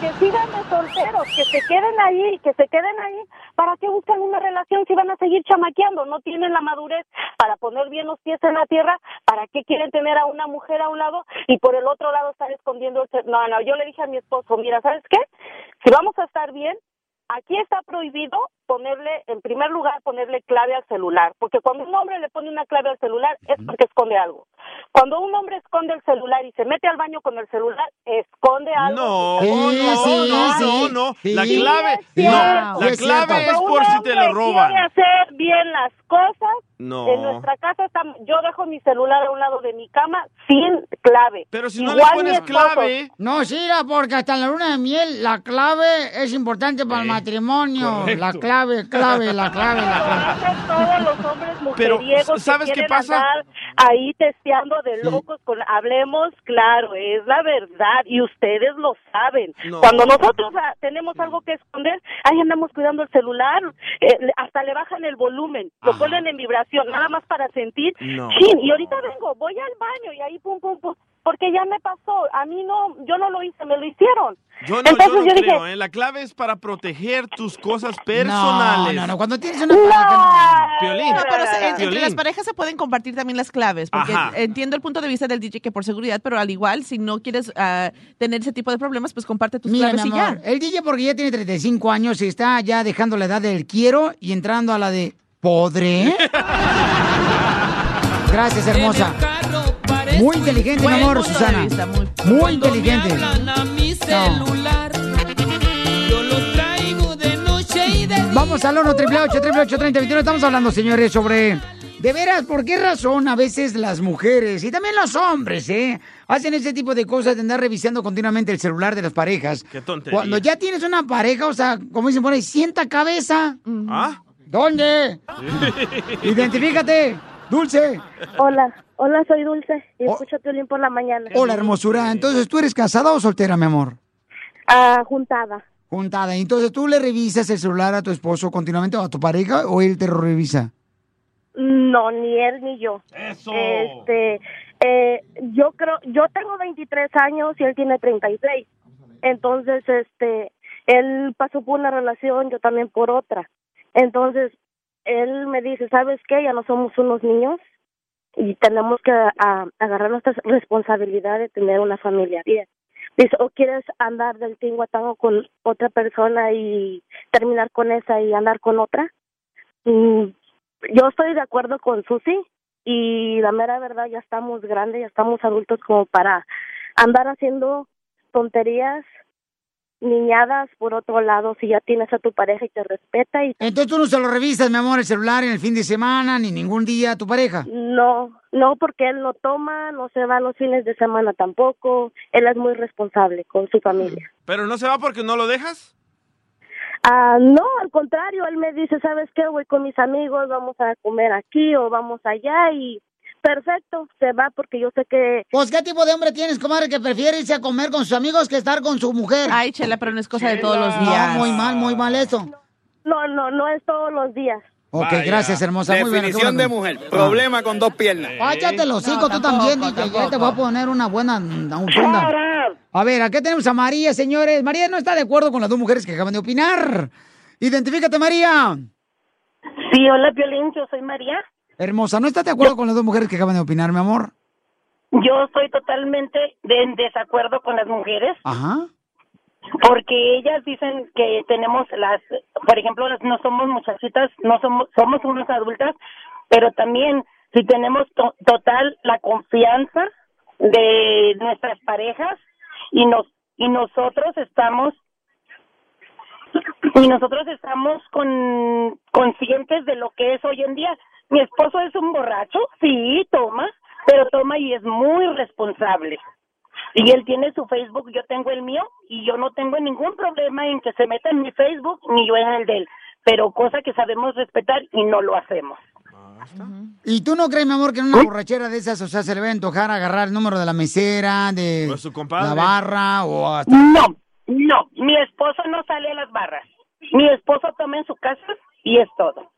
que sigan de solteros, que se queden ahí, que se queden ahí. ¿Para qué buscan una relación si van a seguir chamaqueando? No tienen la madurez para poner bien los pies en la tierra. ¿Para qué quieren tener a una mujer a un lado y por el otro lado estar escondiendo el... No, no, yo le dije a mi esposo, mira, ¿sabes qué? Si vamos a estar bien, aquí está prohibido ponerle, en primer lugar, ponerle clave al celular, porque cuando un hombre le pone una clave al celular es porque esconde algo. Cuando un hombre esconde el celular y se mete al baño con el celular, esconde algo. No, Sí, no, sí, no, sí. no, no. La Sí, clave, no, la clave es por si te lo roban. quiere hacer bien las cosas. No. En nuestra casa estamos, yo dejo mi celular a un lado de mi cama sin clave. Pero si no le pones clave. No, sí, porque hasta en la luna de miel la clave es importante para el matrimonio. correcto. La clave, clave, la clave, la clave. todos los hombres Pero, ¿sabes que qué pasa? ahí testeando de locos con hablemos claro es la verdad y ustedes lo saben No. cuando nosotros ah, tenemos algo que esconder ahí andamos cuidando el celular eh, le- hasta le bajan el volumen lo ponen en vibración nada más para sentir No. chin y ahorita vengo voy al baño y ahí pum pum pum porque ya me pasó a mí no yo no lo hice me lo hicieron Yo no, Entonces yo no yo creo, dije- ¿eh? La clave es para proteger tus cosas personales. No, no, no, cuando tienes una pareja, Piolín. No, pero se- en- entre Piolín. las parejas se pueden compartir también las claves, porque Ajá. entiendo el punto de vista del DJ que por seguridad, pero al igual, si no quieres ah, tener ese tipo de problemas, pues comparte tus Mira, claves mi y ya. amor, el DJ porque ya tiene 35 años y está ya dejando la edad del quiero y entrando a la de podré. Gracias, hermosa. Muy inteligente, mi amor, Susana. vista, muy, Cuando me inteligente. hablan a mi celular, yo lo traigo de noche y de día. Vamos al 1 888 3021 Estamos hablando, señores, sobre. De veras, ¿por qué razón a veces las mujeres y también los hombres, eh, hacen ese tipo de cosas de andar revisando continuamente el celular de las parejas? Qué tontería. Cuando ya tienes una pareja, o sea, como dicen por ahí, sienta cabeza. ¿Ah? ¿Dónde? Identifícate, Dulce. Hola, hola, soy Dulce y Oh. escucho Piolín por la mañana. Hola, hermosura. Entonces, ¿tú eres casada o soltera, mi amor? Ah, juntada. Juntada. Entonces, ¿tú le revisas el celular a tu esposo continuamente o a tu pareja o él te lo revisa? No, ni él ni yo. Eso. Este, eh, yo creo, yo tengo 23 años y él tiene 36. Entonces, este, él pasó por una relación, yo también por otra. Entonces, él me dice, ¿sabes qué? Ya no somos unos niños y tenemos que agarrar nuestra responsabilidad de tener una familia bien. Dice, ¿o quieres andar del tingo a tango con otra persona y terminar con esa y andar con otra? Mm, yo estoy de acuerdo con Susi y la mera verdad ya estamos grandes, ya estamos adultos como para andar haciendo tonterías, niñadas por otro lado, si ya tienes a tu pareja y te respeta y Entonces, ¿tú no se lo revisas, mi amor, el celular en el fin de semana ni ningún día a tu pareja? no, no porque él no toma, no se va los fines de semana tampoco, él es muy responsable con su familia. ¿Pero no se va porque no lo dejas? Ah, no, al contrario, él me dice, ¿sabes qué? Voy con mis amigos, vamos a comer aquí o vamos allá y perfecto, se va porque yo sé que... Pues, ¿qué tipo de hombre tienes, comadre, que prefiere irse a comer con sus amigos que estar con su mujer? Ay, Chela, pero no es cosa de todos los días. No, muy mal, muy mal eso. No, no, no es todos los días. Ok, gracias, hermosa. Muy bien. Definición de mujer. Problema con dos piernas. Cállate los hocico, tú también, DJ. Ya te voy a poner una buena un funda. A ver, aquí tenemos a María, señores. María no está de acuerdo con las dos mujeres que acaban de opinar. Identifícate, María. Sí, hola, Violín, yo soy María. Hermosa, ¿no estás de acuerdo con las dos mujeres que acaban de opinar, mi amor? Yo estoy totalmente de- en desacuerdo con las mujeres Ajá. porque ellas dicen que tenemos las, por ejemplo, las- no somos muchachitas, no somos, somos unas adultas, pero también si tenemos to- total la confianza de nuestras parejas y nos y nosotros estamos y nosotros estamos con conscientes de lo que es hoy en día. Mi esposo es un borracho, sí, toma, pero toma y es muy responsable. Y él tiene su Facebook, yo tengo el mío, y yo no tengo ningún problema en que se meta en mi Facebook ni yo en el de él. Pero cosa que sabemos respetar y no lo hacemos. ¿Y tú no crees, mi amor, que en una borrachera de esas, o sea, se le va a antojar agarrar el número de la mesera, de la barra o hasta... No, no, mi esposo no sale a las barras. Mi esposo toma en su casa y es todo.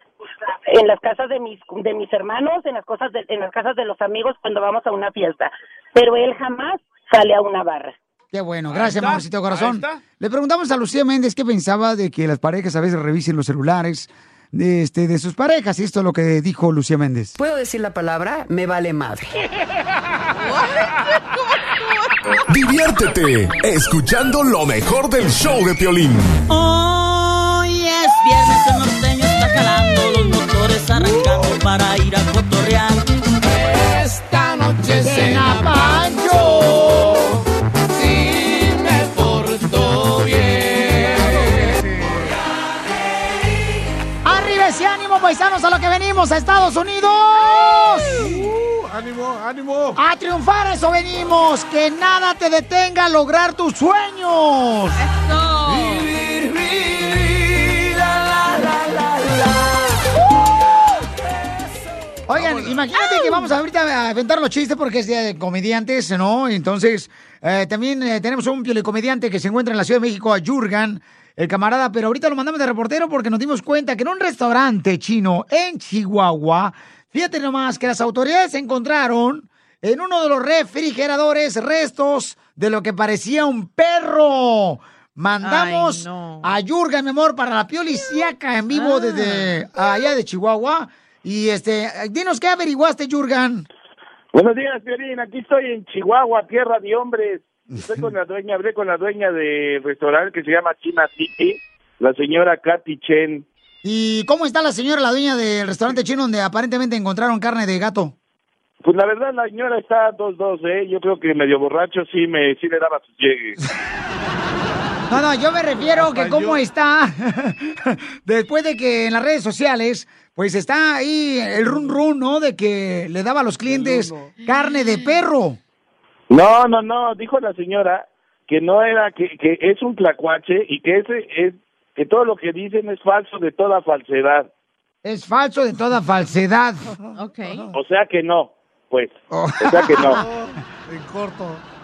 En las casas de mis de mis hermanos, en las cosas de, en las casas de los amigos cuando vamos a una fiesta, pero él jamás sale a una barra. Qué bueno, gracias, está, amorcito corazón. Le preguntamos a Lucía Méndez qué pensaba de que las parejas a veces revisen los celulares de, este, de sus parejas. Y esto es lo que dijo Lucía Méndez. ¿Puedo decir la palabra? Me vale madre. Diviértete escuchando lo mejor del show de Piolín. Hoy está calando, los motores arrancando para ir a cotorrear. Esta noche cena Pancho, si me porto bien. ¡Arriba ese ánimo, paisanos, a lo que venimos, a Estados Unidos! ¡Ánimo, ánimo! ¡A triunfar, eso venimos! ¡Que nada te detenga a lograr tus sueños! Vivir imagínate que vamos ahorita a aventar los chistes porque es día de comediantes, ¿no? Entonces, eh, también eh, tenemos un comediante que se encuentra en la Ciudad de México, a Jurgan, el camarada, pero ahorita lo mandamos de reportero porque nos dimos cuenta que en un restaurante chino en Chihuahua, fíjate nomás que las autoridades encontraron en uno de los refrigeradores restos de lo que parecía un perro. Mandamos Ay, no. a Jurgan, mi amor, para la pioliciaca en vivo Ah. desde allá de Chihuahua. Y este, dinos qué averiguaste, Jurgan. Buenos días, Piolín. Aquí estoy en Chihuahua, tierra de hombres. Estoy con la dueña, hablé con la dueña del restaurante que se llama China City, la señora Katy Chen. ¿Y cómo está la señora, la dueña del restaurante chino donde aparentemente encontraron carne de gato? Pues la verdad, la señora está dos dos, ¿eh? Yo creo que medio borracho sí me sí le daba sus llegues. No, no, yo me refiero que cómo yo. está después de que en las redes sociales, pues está ahí el run run, ¿no? De que le daba a los clientes carne de perro. No, no, no, dijo la señora que no era, que, que es un tlacuache y que ese es, que todo lo que dicen es falso de toda falsedad. Es falso de toda falsedad. Ok. O sea que no, pues. O sea que no. En corto.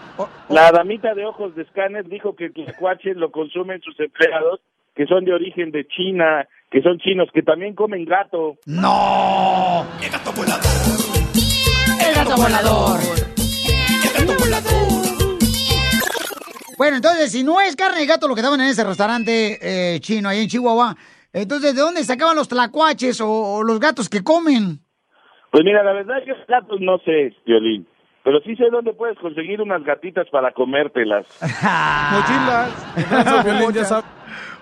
La damita de ojos de escáner dijo que el tlacuache lo consumen sus empleados, que son de origen de China, que son chinos, que también comen gato. ¡No! El gato volador. El gato volador. Bueno, entonces, si no es carne de gato lo que daban en ese restaurante eh, chino ahí en Chihuahua, entonces, ¿de dónde sacaban los tlacuaches o, o los gatos que comen? Pues mira, la verdad que gatos no sé, Violín, pero sí sé dónde puedes conseguir unas gatitas para comértelas. Mochilas. Violín, ya sabes.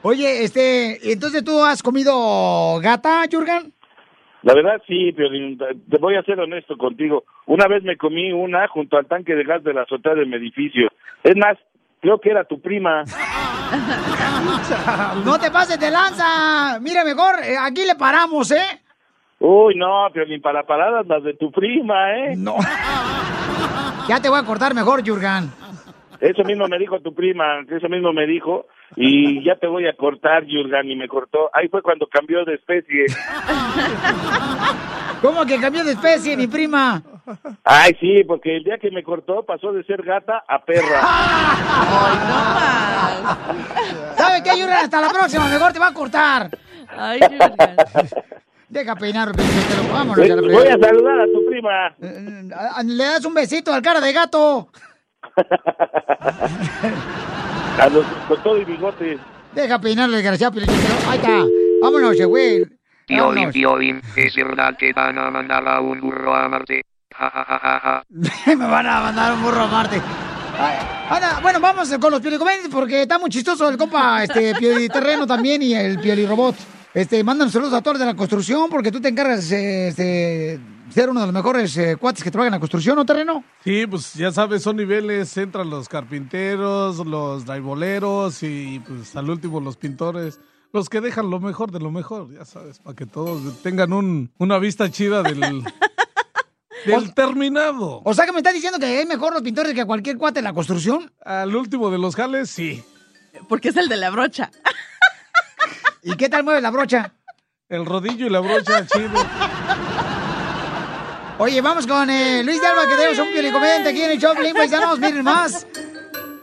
Oye, este, entonces tú has comido gata, Jurgen? La verdad sí, Violín, te voy a ser honesto contigo. Una vez me comí una junto al tanque de gas de la azotea de mi edificio. Es más, creo que era tu prima. No te pases de lanza. Mira, mejor eh, aquí le paramos, ¿eh? Uy, no, Violín, para paradas las de tu prima, ¿eh? No. Ya te voy a cortar mejor, Jurgen. Eso mismo me dijo tu prima, eso mismo me dijo, y ya te voy a cortar, Jurgen, y me cortó. Ahí fue cuando cambió de especie. ¿Cómo que cambió de especie, mi prima? Ay, sí, porque el día que me cortó pasó de ser gata a perra. ¿Sabe qué, Jurgen? Hasta la próxima. Mejor te va a cortar. Ay, Jurgen. Deja peinar, pero vámonos. ya la Voy a saludar a tu prima. Ah, Le das un besito al cara de gato. A los, con todo y bigote. Deja peinarle, desgraciado. pero- Ahí está. Vámonos, eh, güey. Piolín. Piolín, es verdad que van a mandar a un burro a Marte. Ja, ja, ja, ja, ja. Me van a mandar un burro a Marte. Bueno, vamos con los piolicomédios porque está muy chistoso el compa, este, Pioliterreno también y el Piolirobot. Este, mandan saludos a todos de la construcción porque tú te encargas, eh, este, ser uno de los mejores eh, cuates que trabajan en la construcción, ¿no, Terreno? Sí, pues ya sabes, son niveles, entran los carpinteros, los draiboleros y pues al último los pintores, los que dejan lo mejor de lo mejor, ya sabes, para que todos tengan un, una vista chida del, del terminado. O sea que me estás diciendo que hay mejor los pintores que cualquier cuate en la construcción. Al último de los jales, sí. Porque es el de la brocha. ¿Y qué tal mueve la brocha? El rodillo y la brocha, chido. Oye, vamos con eh, Luis de Alba, que tenemos un piolicomédiante aquí en el show, Pelín Paisanos, miren más.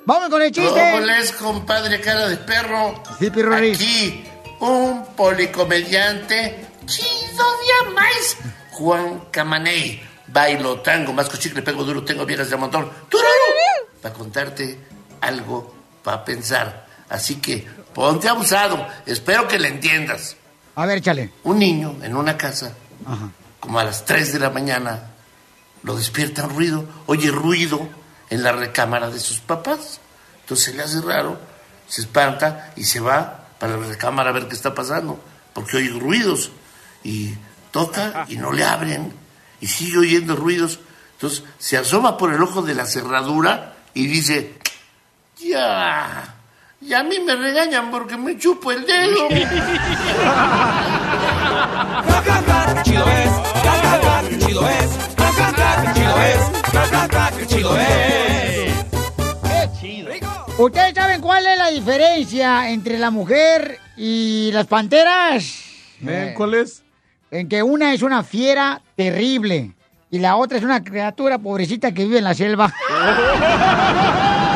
Vamos con el chiste. Hola, compadre cara de perro. Sí, Pirro Aquí, un policomediante chido de más. Juan Camaney. Bailo tango, más chicle, pego duro, tengo viejas de montón. ¡Tururú! Para contarte algo para pensar. Así que ponte abusado. Espero que le entiendas. A ver, échale. Un niño en una casa, Ajá. como a las 3 de la mañana, lo despierta un ruido, oye ruido en la recámara de sus papás. Entonces se le hace raro, se espanta y se va para la recámara a ver qué está pasando. porque oye ruidos. Y toca y no le abren. Y sigue oyendo ruidos. Entonces se asoma por el ojo de la cerradura y dice, ya, y a mí me regañan porque me chupo el dedo. chido es, chido es, es, es. ¿Ustedes saben cuál es la diferencia entre la mujer y las panteras? Eh, ¿Cuál es? En que una es una fiera terrible y la otra es una criatura pobrecita que vive en la selva.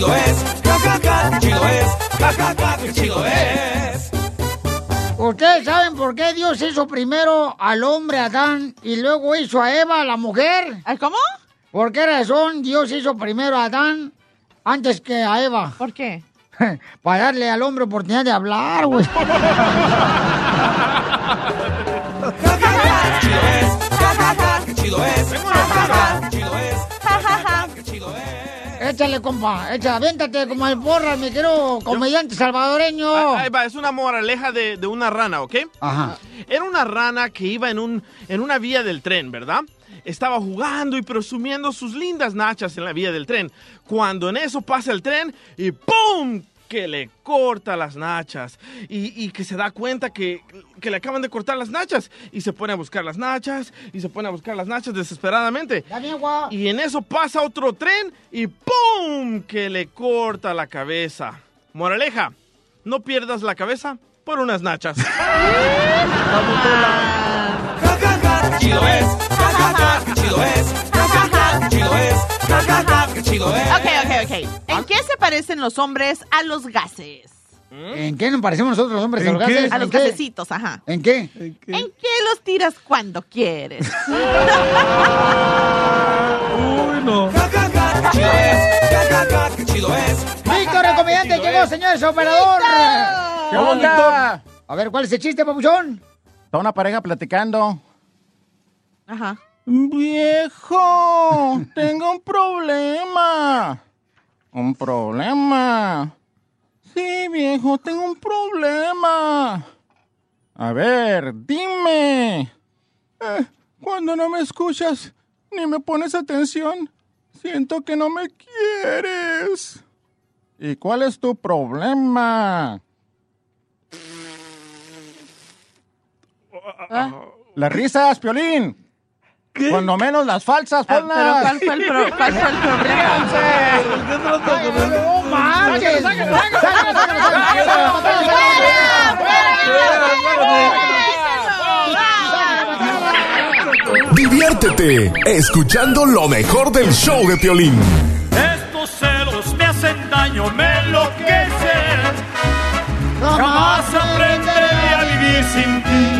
chido es, ja, ja, ja, qué chido es, ja, ja, ja, qué chido es. ¿Ustedes saben por qué Dios hizo primero al hombre Adán y luego hizo a Eva, la mujer? ¿Cómo? ¿Por qué razón Dios hizo primero a Adán antes que a Eva? ¿Por qué? Para darle al hombre oportunidad de hablar, güey. Qué chido es, Échale, compa, échale, aviéntate como el porra, mi querido comediante salvadoreño. Ah, Ahí va, es una moraleja de, de una rana, ¿ok? Ajá. Era una rana que iba en, un, en una vía del tren, ¿verdad? Estaba jugando y presumiendo sus lindas nachas en la vía del tren. Cuando en eso pasa el tren y ¡pum! Que le corta las nachas y, y que se da cuenta que, que le acaban de cortar las nachas y se pone a buscar las nachas y se pone a buscar las nachas desesperadamente. Y en eso pasa otro tren y ¡pum! que le corta la cabeza. Moraleja, no pierdas la cabeza por unas nachas. Chido es, ja, ja, ja, qué chido es, ja, ja, ja, qué chido es, ja, ja, ja, qué chido es. Ok, ok. ¿En qué se parecen los hombres a los gases? ¿En qué nos parecemos nosotros los hombres a ¿En los qué? gases? A los gasecitos, ajá. ¿En qué? ¿En qué los tiras cuando quieres? Uy, no. Qué chido es. Víctor, el comediante, llegó, señores, operador. ¿Qué onda? A ver, ¿cuál es el chiste, papuchón? Está una pareja platicando. Ajá. Viejo, tengo un problema. ¿Un problema? Sí, viejo, tengo un problema. A ver, dime. Eh, cuando no me escuchas ni me pones atención, siento que no me quieres. ¿Y cuál es tu problema? Las risas, Piolín. Cuando menos las falsas, Ah, ponlas. pero ¿cuál fue el, pro- cuál fue el problema? ¡No marches! Sácalo, ¡Sácalo, sácalo, sácalo! Diviértete escuchando lo mejor del show de Piolín. Estos celos me hacen daño, me enloquecen. Jamás aprenderé a vivir sin ti.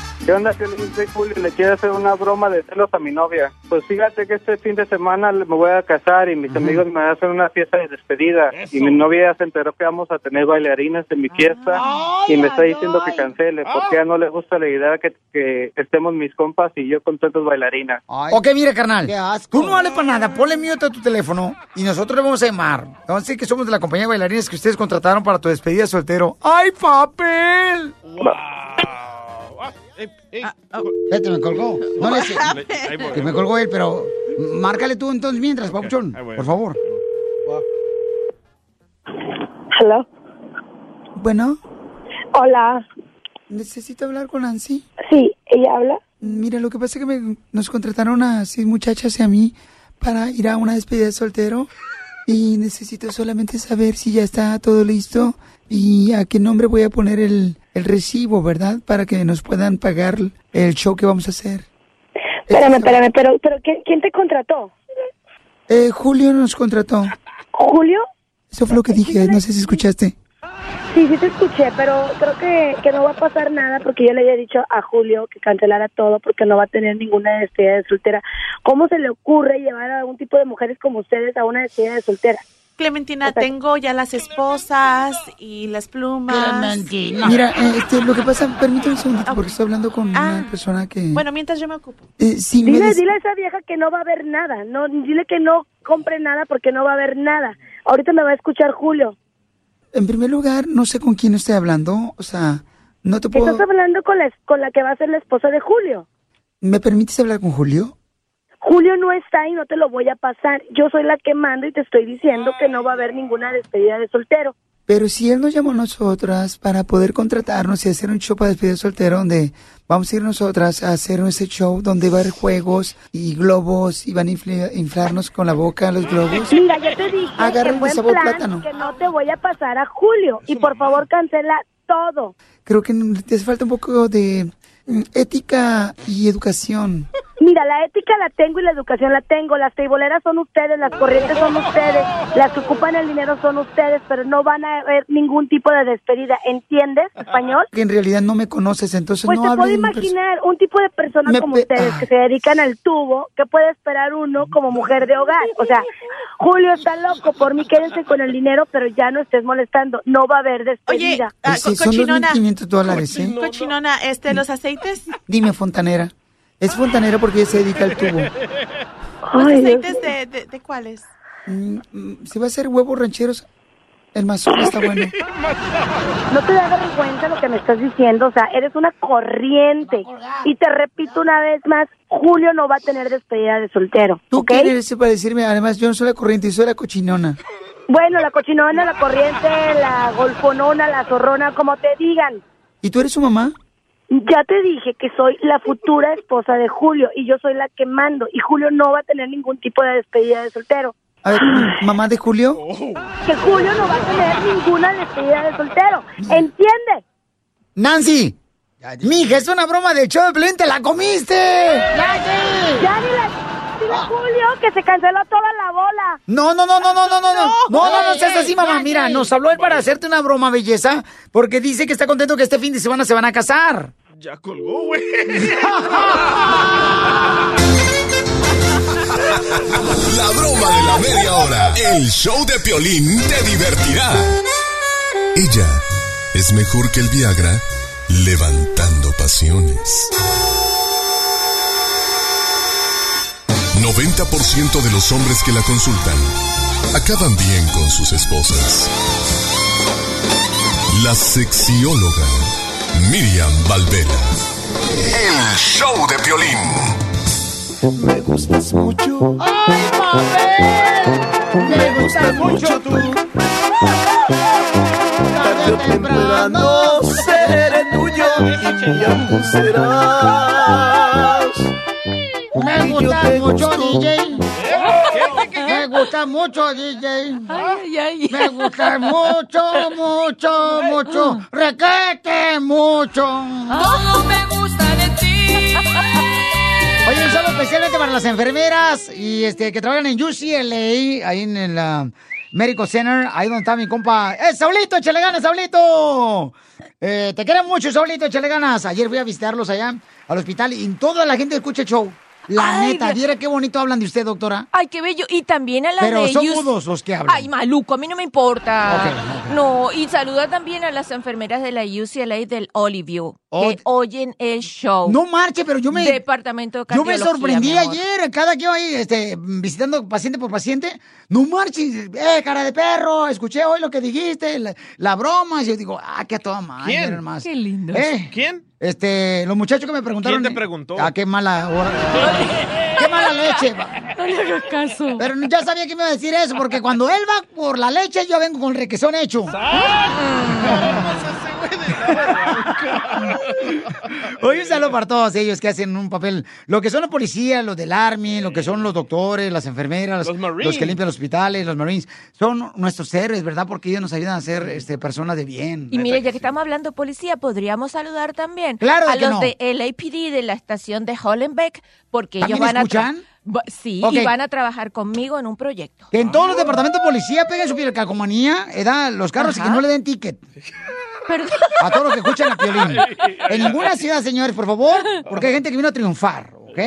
¿Qué onda, Piolín? Soy Julio. Le quiero hacer una broma de celos a mi novia. Pues fíjate que este fin de semana me voy a casar y mis amigos me van a hacer una fiesta de despedida. Y mi novia ya se enteró que vamos a tener bailarines en mi fiesta y me está diciendo que cancele porque a ella no le gusta la idea que, que estemos mis compas y yo con tantos bailarinas. Ok, mira, carnal. Tú no vales para nada. Ponle mute a tu teléfono y nosotros le vamos a llamar. Vamos a decir que somos de la compañía de bailarines que ustedes contrataron para tu despedida de soltero. ¡Ay, papel! Espérate, me colgó. No le sé. Que me colgó él, pero márcale tú entonces mientras, Papuchón. ahí voy. Por favor. Hello. Bueno, Hola. necesito hablar con Nancy. Sí, ella habla. Mira, lo que pasa es que me- nos contrataron a seis muchachas y a mí para ir a una despedida de soltero. Y necesito solamente saber si ya está todo listo y a qué nombre voy a poner el, el recibo, ¿verdad? Para que nos puedan pagar el show que vamos a hacer. Espérame, espérame, pero, pero ¿quién, quién te contrató? Eh, Julio nos contrató. ¿Julio? Eso fue lo que dije, no sé si escuchaste. Sí, sí te escuché, pero creo que, que no va a pasar nada porque yo le había dicho a Julio que cancelara todo porque no va a tener ninguna despedida de soltera. ¿Cómo se le ocurre llevar a algún tipo de mujeres como ustedes a una despedida de soltera? Clementina, tengo ya las esposas y las plumas. Clementina. Mira, eh, este, lo que pasa, permítame un segundito porque estoy hablando con Ah. una persona que... Bueno, mientras yo me ocupo. Eh, me Dile, des- dile a esa vieja que no va a haber nada. No, dile que no compre nada porque no va a haber nada. Ahorita me va a escuchar Julio. En primer lugar, no sé con quién estoy hablando, o sea, no te puedo... Estás hablando con la, con la que va a ser la esposa de Julio. ¿Me permites hablar con Julio? Julio no está y no te lo voy a pasar. Yo soy la que mando y te estoy diciendo que no va a haber ninguna despedida de soltero. Pero si él nos llamó a nosotras para poder contratarnos y hacer un show para despedida de soltero donde vamos a ir nosotras a hacer ese show donde va a haber juegos y globos y van a inflarnos con la boca los globos. Mira, yo te dije Agarra que fue el en sabor plan plátano. que no te voy a pasar a Julio. Y por favor cancela todo. Creo que te hace falta un poco de ética y educación. Mira, la ética la tengo y la educación la tengo. Las teiboleras son ustedes, las corrientes son ustedes, las que ocupan el dinero son ustedes, pero no van a haber ningún tipo de despedida. ¿Entiendes español? Que en realidad no me conoces, entonces Pues no te puedo imaginar un tipo de persona Me como pe- ustedes que se dedican al tubo, que puede esperar uno como mujer de hogar. O sea, Julio está loco, por mí quédense con el dinero, pero ya no estés molestando. No va a haber Oye, despedida. ah, Sí, co- son cochinona. 2.500 dólares, ¿eh? Cochinona, este, los aceites. Dime, fontanera. Es fontanera porque ella se dedica al tubo. ¿Los Ay, aceites de, de, de cuáles? Mm, mm, Si va a hacer huevos rancheros, el mazón está bueno. No te da vergüenza lo que me estás diciendo, o sea, eres una corriente. Y te repito una vez más, Julio no va a tener despedida de soltero. ¿Tú ¿ok? quién eres para decirme? Además, yo no soy la corriente, yo soy la cochinona. Bueno, la cochinona, la corriente, la golfonona, la zorrona, como te digan. ¿Y tú eres su mamá? ya te dije que soy la futura esposa de Julio y yo soy la que mando y Julio no va a tener ningún tipo de despedida de soltero. A ver, ¿mamá de Julio? Oh. Que Julio no va a tener ninguna despedida de soltero, Entiende. Nancy, mija, es una broma de show de ¡te la comiste! ¡Nancy! ¡Ya ni la... Ah. Julio, que se canceló toda la bola. No, no, no, no, no, no, no, no. No, no, no seas así, mamá. Mira, nos habló él para hacerte una broma, belleza, porque dice que está contento que este fin de semana se van a casar. Ya colgó, güey. La broma de la media hora. El show de Piolín te divertirá. Ella es mejor que el Viagra levantando pasiones. 90% de los hombres que la consultan acaban bien con sus esposas. La sexióloga Miriam Valvela. El show de Piolín. Me gustas mucho. ¡Ay, papel! Me gusta mucho tú. Tarde o temprano seré tuyo y ya tú serás. Me Y yo gusta te mucho, gusto. DJ. Me gusta mucho, DJ. Me gusta mucho, mucho, mucho. Requete mucho. Todo me gusta de ti. Oye, un saludo especialmente para las enfermeras y este que trabajan en UCLA, ahí en el Medical Center, ahí donde está mi compa. ¡Eh, Saulito, échale ganas, Saulito! Eh, te queremos mucho, Saulito, échale ganas. Ayer fui a visitarlos allá al hospital y toda la gente escucha el show. La Ay, neta, viera qué bonito hablan de usted, doctora. Ay, qué bello. Y también a la Pero de son ellos. mudos los que hablan. Ay, maluco, a mí no me importa. No, y saluda también a las enfermeras de la UCLA del Oliveview Oh. que oyen el show. No marche, pero yo me... Departamento de Yo me sorprendí ayer, cada que iba ahí este, visitando paciente por paciente. No marches, eh, cara de perro, escuché hoy lo que dijiste, la, la broma. Y yo digo, ah, qué a toda madre. ¿Quién? más. Qué lindo. Eh, ¿Quién? Este, los muchachos que me preguntaron. ¿Quién te preguntó? Ah, qué mala hora. qué mala leche. No le hagas caso. Pero ya sabía que me iba a decir eso, porque cuando él va por la leche, yo vengo con el requesón hecho. Oye, un saludo para todos ellos que hacen un papel. Lo que son los policías, los del Army, lo que son los doctores, las enfermeras, Los que limpian los hospitales, los Marines. Son nuestros héroes, ¿verdad? Porque ellos nos ayudan a ser este, personas de bien. Y mire, ya que estamos hablando de policía, podríamos saludar también Claro a que los no. de LAPD de la estación de Hollenbeck, porque ellos ¿También van a escuchan? Va- Sí, y van a trabajar conmigo en un proyecto. Que en todos los departamentos de policía peguen su calcomanía, edad, los carros y que no le den ticket. A todos los que escuchan a Piolín. En ninguna ciudad, señores, por favor, porque hay gente que vino a triunfar, ¿ok?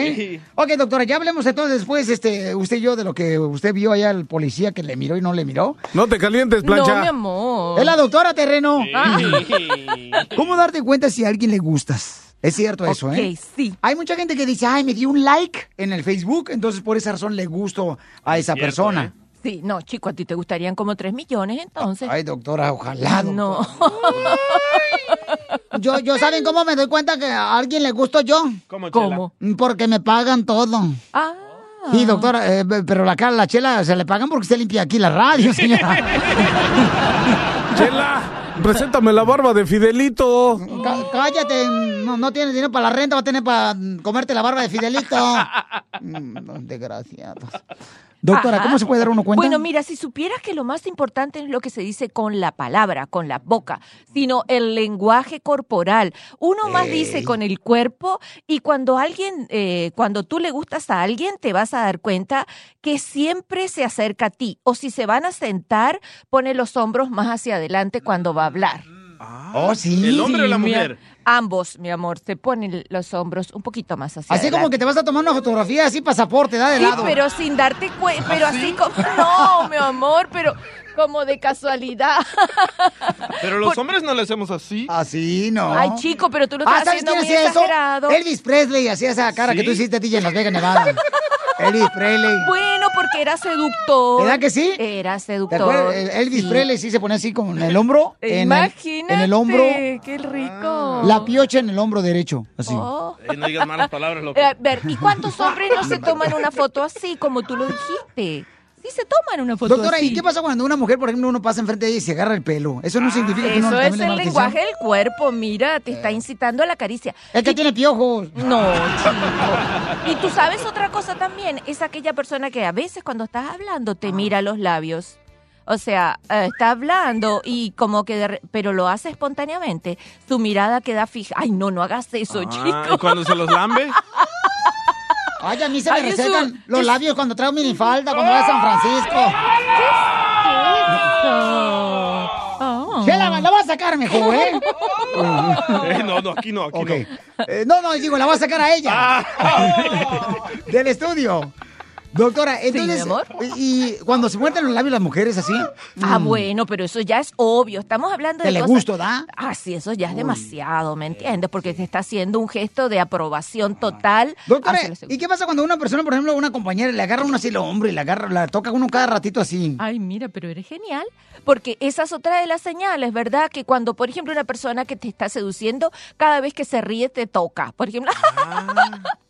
Ok, doctora, ya hablemos entonces después, este, usted y yo, de lo que usted vio allá al policía que le miró y no le miró. No te calientes, plancha. No, mi amor. Es la doctora Terreno. ¿Cómo darte cuenta si a alguien le gustas? Es cierto eso, ¿eh? Ok, sí. Hay mucha gente que dice, ay, me dio un like en el Facebook, entonces por esa razón le gusto a esa persona. Sí, no, chico, a ti te gustarían como 3 millones entonces. Ay, doctora, ojalá. No. Yo, yo, ¿saben cómo me doy cuenta que a alguien le gusto yo? ¿Cómo, ¿Cómo? Porque me pagan todo. Ah. Sí, doctora, eh, pero la cara, la chela, se le pagan porque se limpia aquí la radio, señora. Chela, preséntame la barba de Fidelito. Cá- cállate, no, no tienes dinero para la renta, va a tener para comerte la barba de Fidelito. Mm, Desgraciados. Doctora, Ajá. ¿cómo se puede dar uno cuenta? Bueno, mira, si supieras que lo más importante no es lo que se dice con la palabra, con la boca, sino el lenguaje corporal. Uno más dice con el cuerpo y cuando alguien, eh, cuando tú le gustas a alguien, te vas a dar cuenta que siempre se acerca a ti. O si se van a sentar, pone los hombros más hacia adelante cuando va a hablar. oh, sí. ¿El hombre o la mujer? Ambos, mi amor, se ponen los hombros un poquito más hacia Así como que te vas a tomar una fotografía así, pasaporte, da de Sí, lado. pero sin darte cuenta, pero así como, no, mi amor, pero como de casualidad. Pero los hombres no le hacemos así. Así, no. Ay, chico, pero tú lo Ah, estás ¿sabes haciendo quién muy hacía eso? exagerado. Elvis Presley hacía esa cara que tú hiciste, DJ, en Las Vegas, Nevada. Elvis Presley. Bueno, porque era seductor. ¿Verdad que sí? Era ¿Te seductor. El- Elvis sí. Presley sí se ponía así con el hombro. en el- Imagínate. En el, hombro. Qué rico. La piocha en el hombro derecho. Así. Oh. Eh, no digas malas palabras, loco. Eh, A ver, ¿y cuántos hombres no se toman una foto así, como tú lo dijiste? Sí se toman una foto Doctora, así. ¿y qué pasa cuando una mujer, por ejemplo, uno pasa enfrente de ella y se agarra el pelo? Eso no significa que uno Eso es el lenguaje del cuerpo, mira, te está incitando a la caricia. Es que tiene piojos. No, chico. Y tú sabes otra cosa también, es aquella persona que a veces cuando estás hablando te mira los labios. O sea, eh, está hablando y como que, de re- pero lo hace espontáneamente. Su mirada queda fija. Ay, no, no hagas eso, Ah, chico. ¿y cuando se los lambe? Ay, a mí se me resecan un- los labios cuando traigo minifalda, cuando voy a San Francisco. Chela, la voy a sacar mejor, ¿eh? Eh, no, no, aquí no, aquí no. Eh, no, no, digo, la voy a sacar a ella. Del estudio. Doctora, entonces, mi amor. y cuando se muerden los labios las mujeres así. Ah, mm, bueno, pero eso ya es obvio. Estamos hablando de Que le gusto, ¿da? Ah, sí, eso ya es demasiado, ¿me entiendes? Porque te está haciendo un gesto de aprobación total. Doctora, ¿y qué pasa cuando una persona, por ejemplo, una compañera, le agarra uno así el hombro y le agarra, la toca uno cada ratito así? Ay, mira, pero eres genial. Porque esa es otra de las señales, ¿verdad? Que cuando, por ejemplo, una persona que te está seduciendo, cada vez que se ríe te toca. Por ejemplo,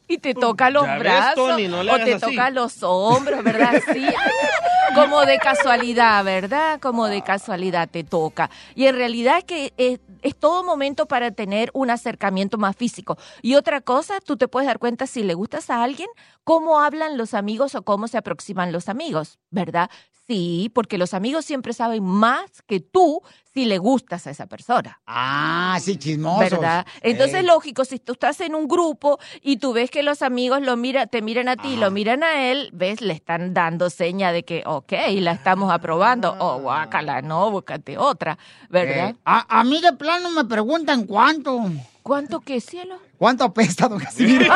y te toca los Ya ves, brazos Tony, no o te así. toca los hombros, ¿verdad? Sí. Como de casualidad, ¿verdad? Como de casualidad te toca. Y en realidad es que es, es todo momento para tener un acercamiento más físico. Y otra cosa, tú te puedes dar cuenta si le gustas a alguien, cómo hablan los amigos o cómo se aproximan los amigos, ¿verdad? Sí, porque los amigos siempre saben más que tú si le gustas a esa persona. Ah, sí, chismosos. ¿Verdad? Entonces, lógico, si tú estás en un grupo y tú ves que los amigos lo mira, te miran a ti, lo miran a él, ves, le están dando seña de que, ok, la estamos aprobando. Oh, guácala, no, búscate otra, ¿verdad? Eh, a, a mí de plano me preguntan cuánto. ¿Cuánto qué, cielo? ¿Cuánto apesta, don Casimiro?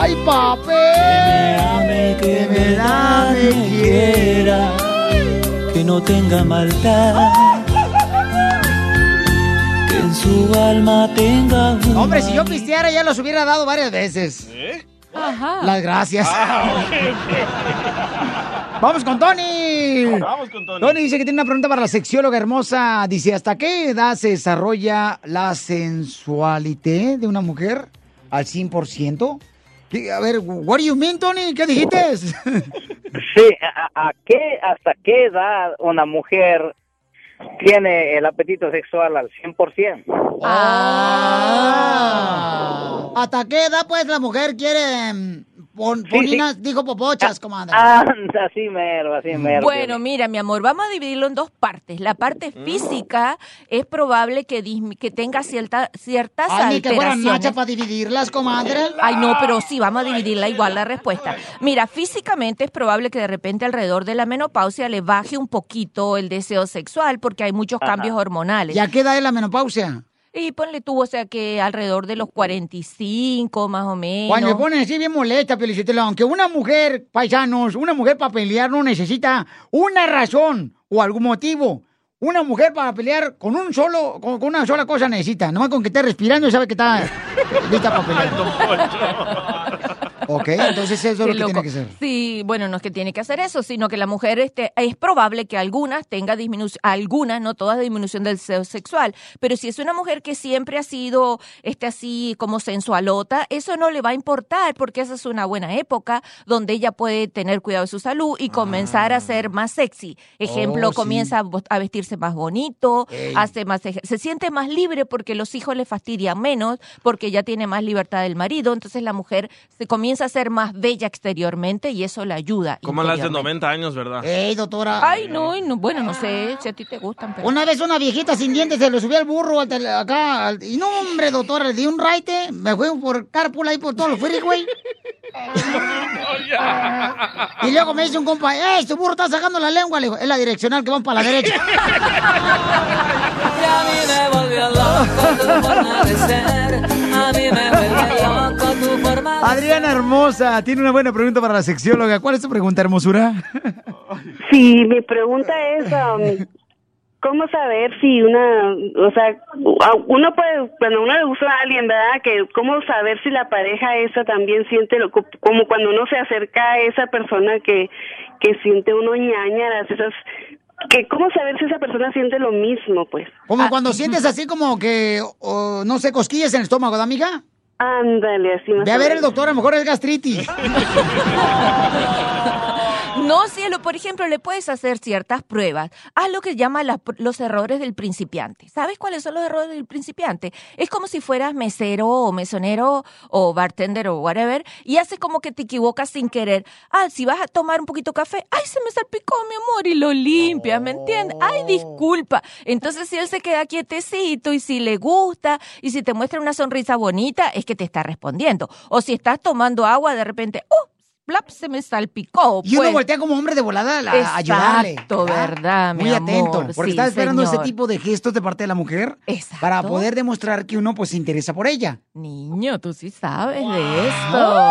¡Ay, papel! Que me ame, que me da, me quiera. Que no tenga maldad. Que en su alma tenga un Hombre, si yo pisteara ya los hubiera dado varias veces. Ajá. Las gracias. Ah, Vamos con Tony. Vamos con Tony. Tony dice que tiene una pregunta para la sexióloga hermosa. Dice, ¿hasta qué edad se desarrolla la sensualidad de una mujer al 100%? Sí, A ver, what do you mean, Tony? ¿Qué dijiste? Sí, ¿a, a qué, ¿hasta qué edad una mujer tiene el apetito sexual al 100%? Ah. ¿Hasta qué edad, pues, la mujer quiere mm, pon- poninas, dijo popochas, comadre. Ah, así mero, así mero. Bueno, mira, mi amor, vamos a dividirlo en dos partes. La parte Mm. física es probable que, que tenga cierta, ciertas Ay, ni que fueran alteraciones. nachas para dividirlas, comadre. Ay, no, pero sí, vamos a dividirla igual la respuesta. Mira, físicamente es probable que de repente alrededor de la menopausia le baje un poquito el deseo sexual porque hay muchos Ajá. cambios hormonales. ¿Ya qué edad es la menopausia? Y ponle tú, o sea, que alrededor de los 45 más o menos. Cuando me ponen así bien molesta, Felicitela, aunque una mujer, paisanos, una mujer para pelear no necesita una razón o algún motivo. Una mujer para pelear con un solo, con, con una sola cosa necesita. Nomás con que esté respirando sabe que está lista para pelear. Ok, entonces eso es lo que tiene que ser. Sí, bueno, no es que tiene que hacer eso, sino que la mujer este, es probable que algunas tenga disminución, algunas, no todas, disminución del deseo sexual, pero si es una mujer que siempre ha sido este, así como sensualota, eso no le va a importar porque esa es una buena época donde ella puede tener cuidado de su salud y comenzar a ser más sexy. Ejemplo, Oh, sí. comienza a vestirse más bonito, Ey. hace más se siente más libre porque los hijos le fastidian menos, porque ya tiene más libertad del marido, entonces la mujer se comienza a ser más bella exteriormente y eso le ayuda. Como las de interiormente. 90 años, ¿verdad? Ey, doctora. Ay, no, bueno, no sé si a ti te gustan, pero... Una vez una viejita sin dientes se lo subió al burro al tele- acá. al- y no, hombre, doctora, le di un raite. Me fui por carpool ahí por todos los güey. Y luego me dice un compa, ¡eh, su burro está sacando la lengua! Le digo, es la direccional que van para la derecha. Y a mí me volvió loco tu. A mí me vuelve loco Adriana Hermosa, tiene una buena pregunta para la sexióloga. ¿Cuál es tu pregunta, hermosura? Sí, mi pregunta es, um, ¿cómo saber si una, o sea, uno puede, cuando uno le gusta a alguien, ¿verdad? Que, ¿cómo saber si la pareja esa también siente, lo, como cuando uno se acerca a esa persona que, que siente uno ñañaras, esas, que, ¿cómo saber si esa persona siente lo mismo, pues? Como cuando sientes así como que, o, no sé, cosquillas en el estómago, ¿da, amiga? Ándale, así más Ve a ver el doctor, a lo mejor es gastritis. No, cielo, por ejemplo, le puedes hacer ciertas pruebas. Haz lo que llama los errores del principiante. ¿Sabes cuáles son los errores del principiante? Es como si fueras mesero o mesonero o bartender o whatever y haces como que te equivocas sin querer. Ah, si vas a tomar un poquito de café, ay, se me salpicó, mi amor, y lo limpias, ¿me entiendes? Ay, disculpa. Entonces, si él se queda quietecito y si le gusta y si te muestra una sonrisa bonita, es que te está respondiendo. O si estás tomando agua, de repente, ¡oh! Plap, se me salpicó. Y uno pues. voltea como hombre de volada a, ayudarle. Exacto, ¿verdad, mi Muy atento, porque Sí, está esperando ese tipo de gestos de parte de la mujer para poder demostrar que uno pues se interesa por ella. Niño, tú sí sabes de esto.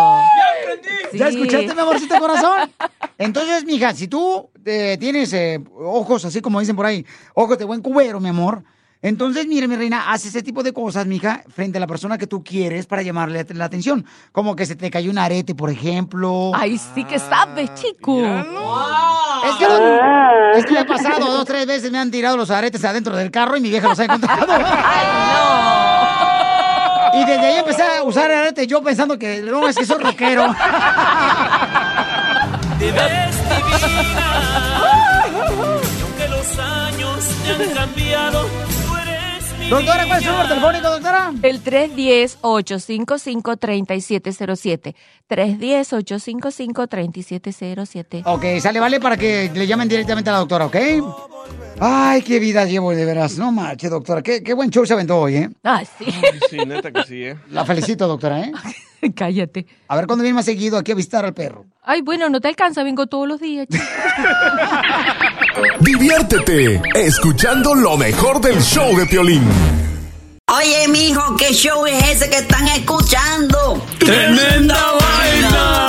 ¿Ya Sí. escuchaste, mi amorcito corazón? Entonces, mija, si tú eh, tienes eh, ojos, así como dicen por ahí, ojos de buen cubero, mi amor, entonces, mire, mi reina, haz ese tipo de cosas, mija, frente a la persona que tú quieres para llamarle la atención. Como que se te cayó un arete, por ejemplo. Ay, sí que sabes, chico. Es que, no- es que me ha pasado dos, tres veces, me han tirado los aretes adentro del carro y mi vieja los ha encontrado. Y desde ahí empecé a usar aretes yo pensando que no, es que soy rockero. Te ves divina. Y aunque los años te han cambiado, Doctora, ¿cuál es su número telefónico, doctora? El 310-855-3707. 310-855-3707. Ok, sale, vale, para que le llamen directamente a la doctora, ¿ok? Ay, qué vida llevo, de veras. No marche, doctora. Qué, qué buen show se aventó hoy, ¿eh? Ah, sí. Sí, neta que sí, ¿eh? La felicito, doctora, ¿eh? Cállate. A ver cuándo viene más seguido aquí a visitar al perro. Ay, bueno, no te alcanza, vengo todos los días. Diviértete escuchando lo mejor del show de Piolín. Oye, mijo, ¿qué show es ese que están escuchando? ¡Tremenda vaina!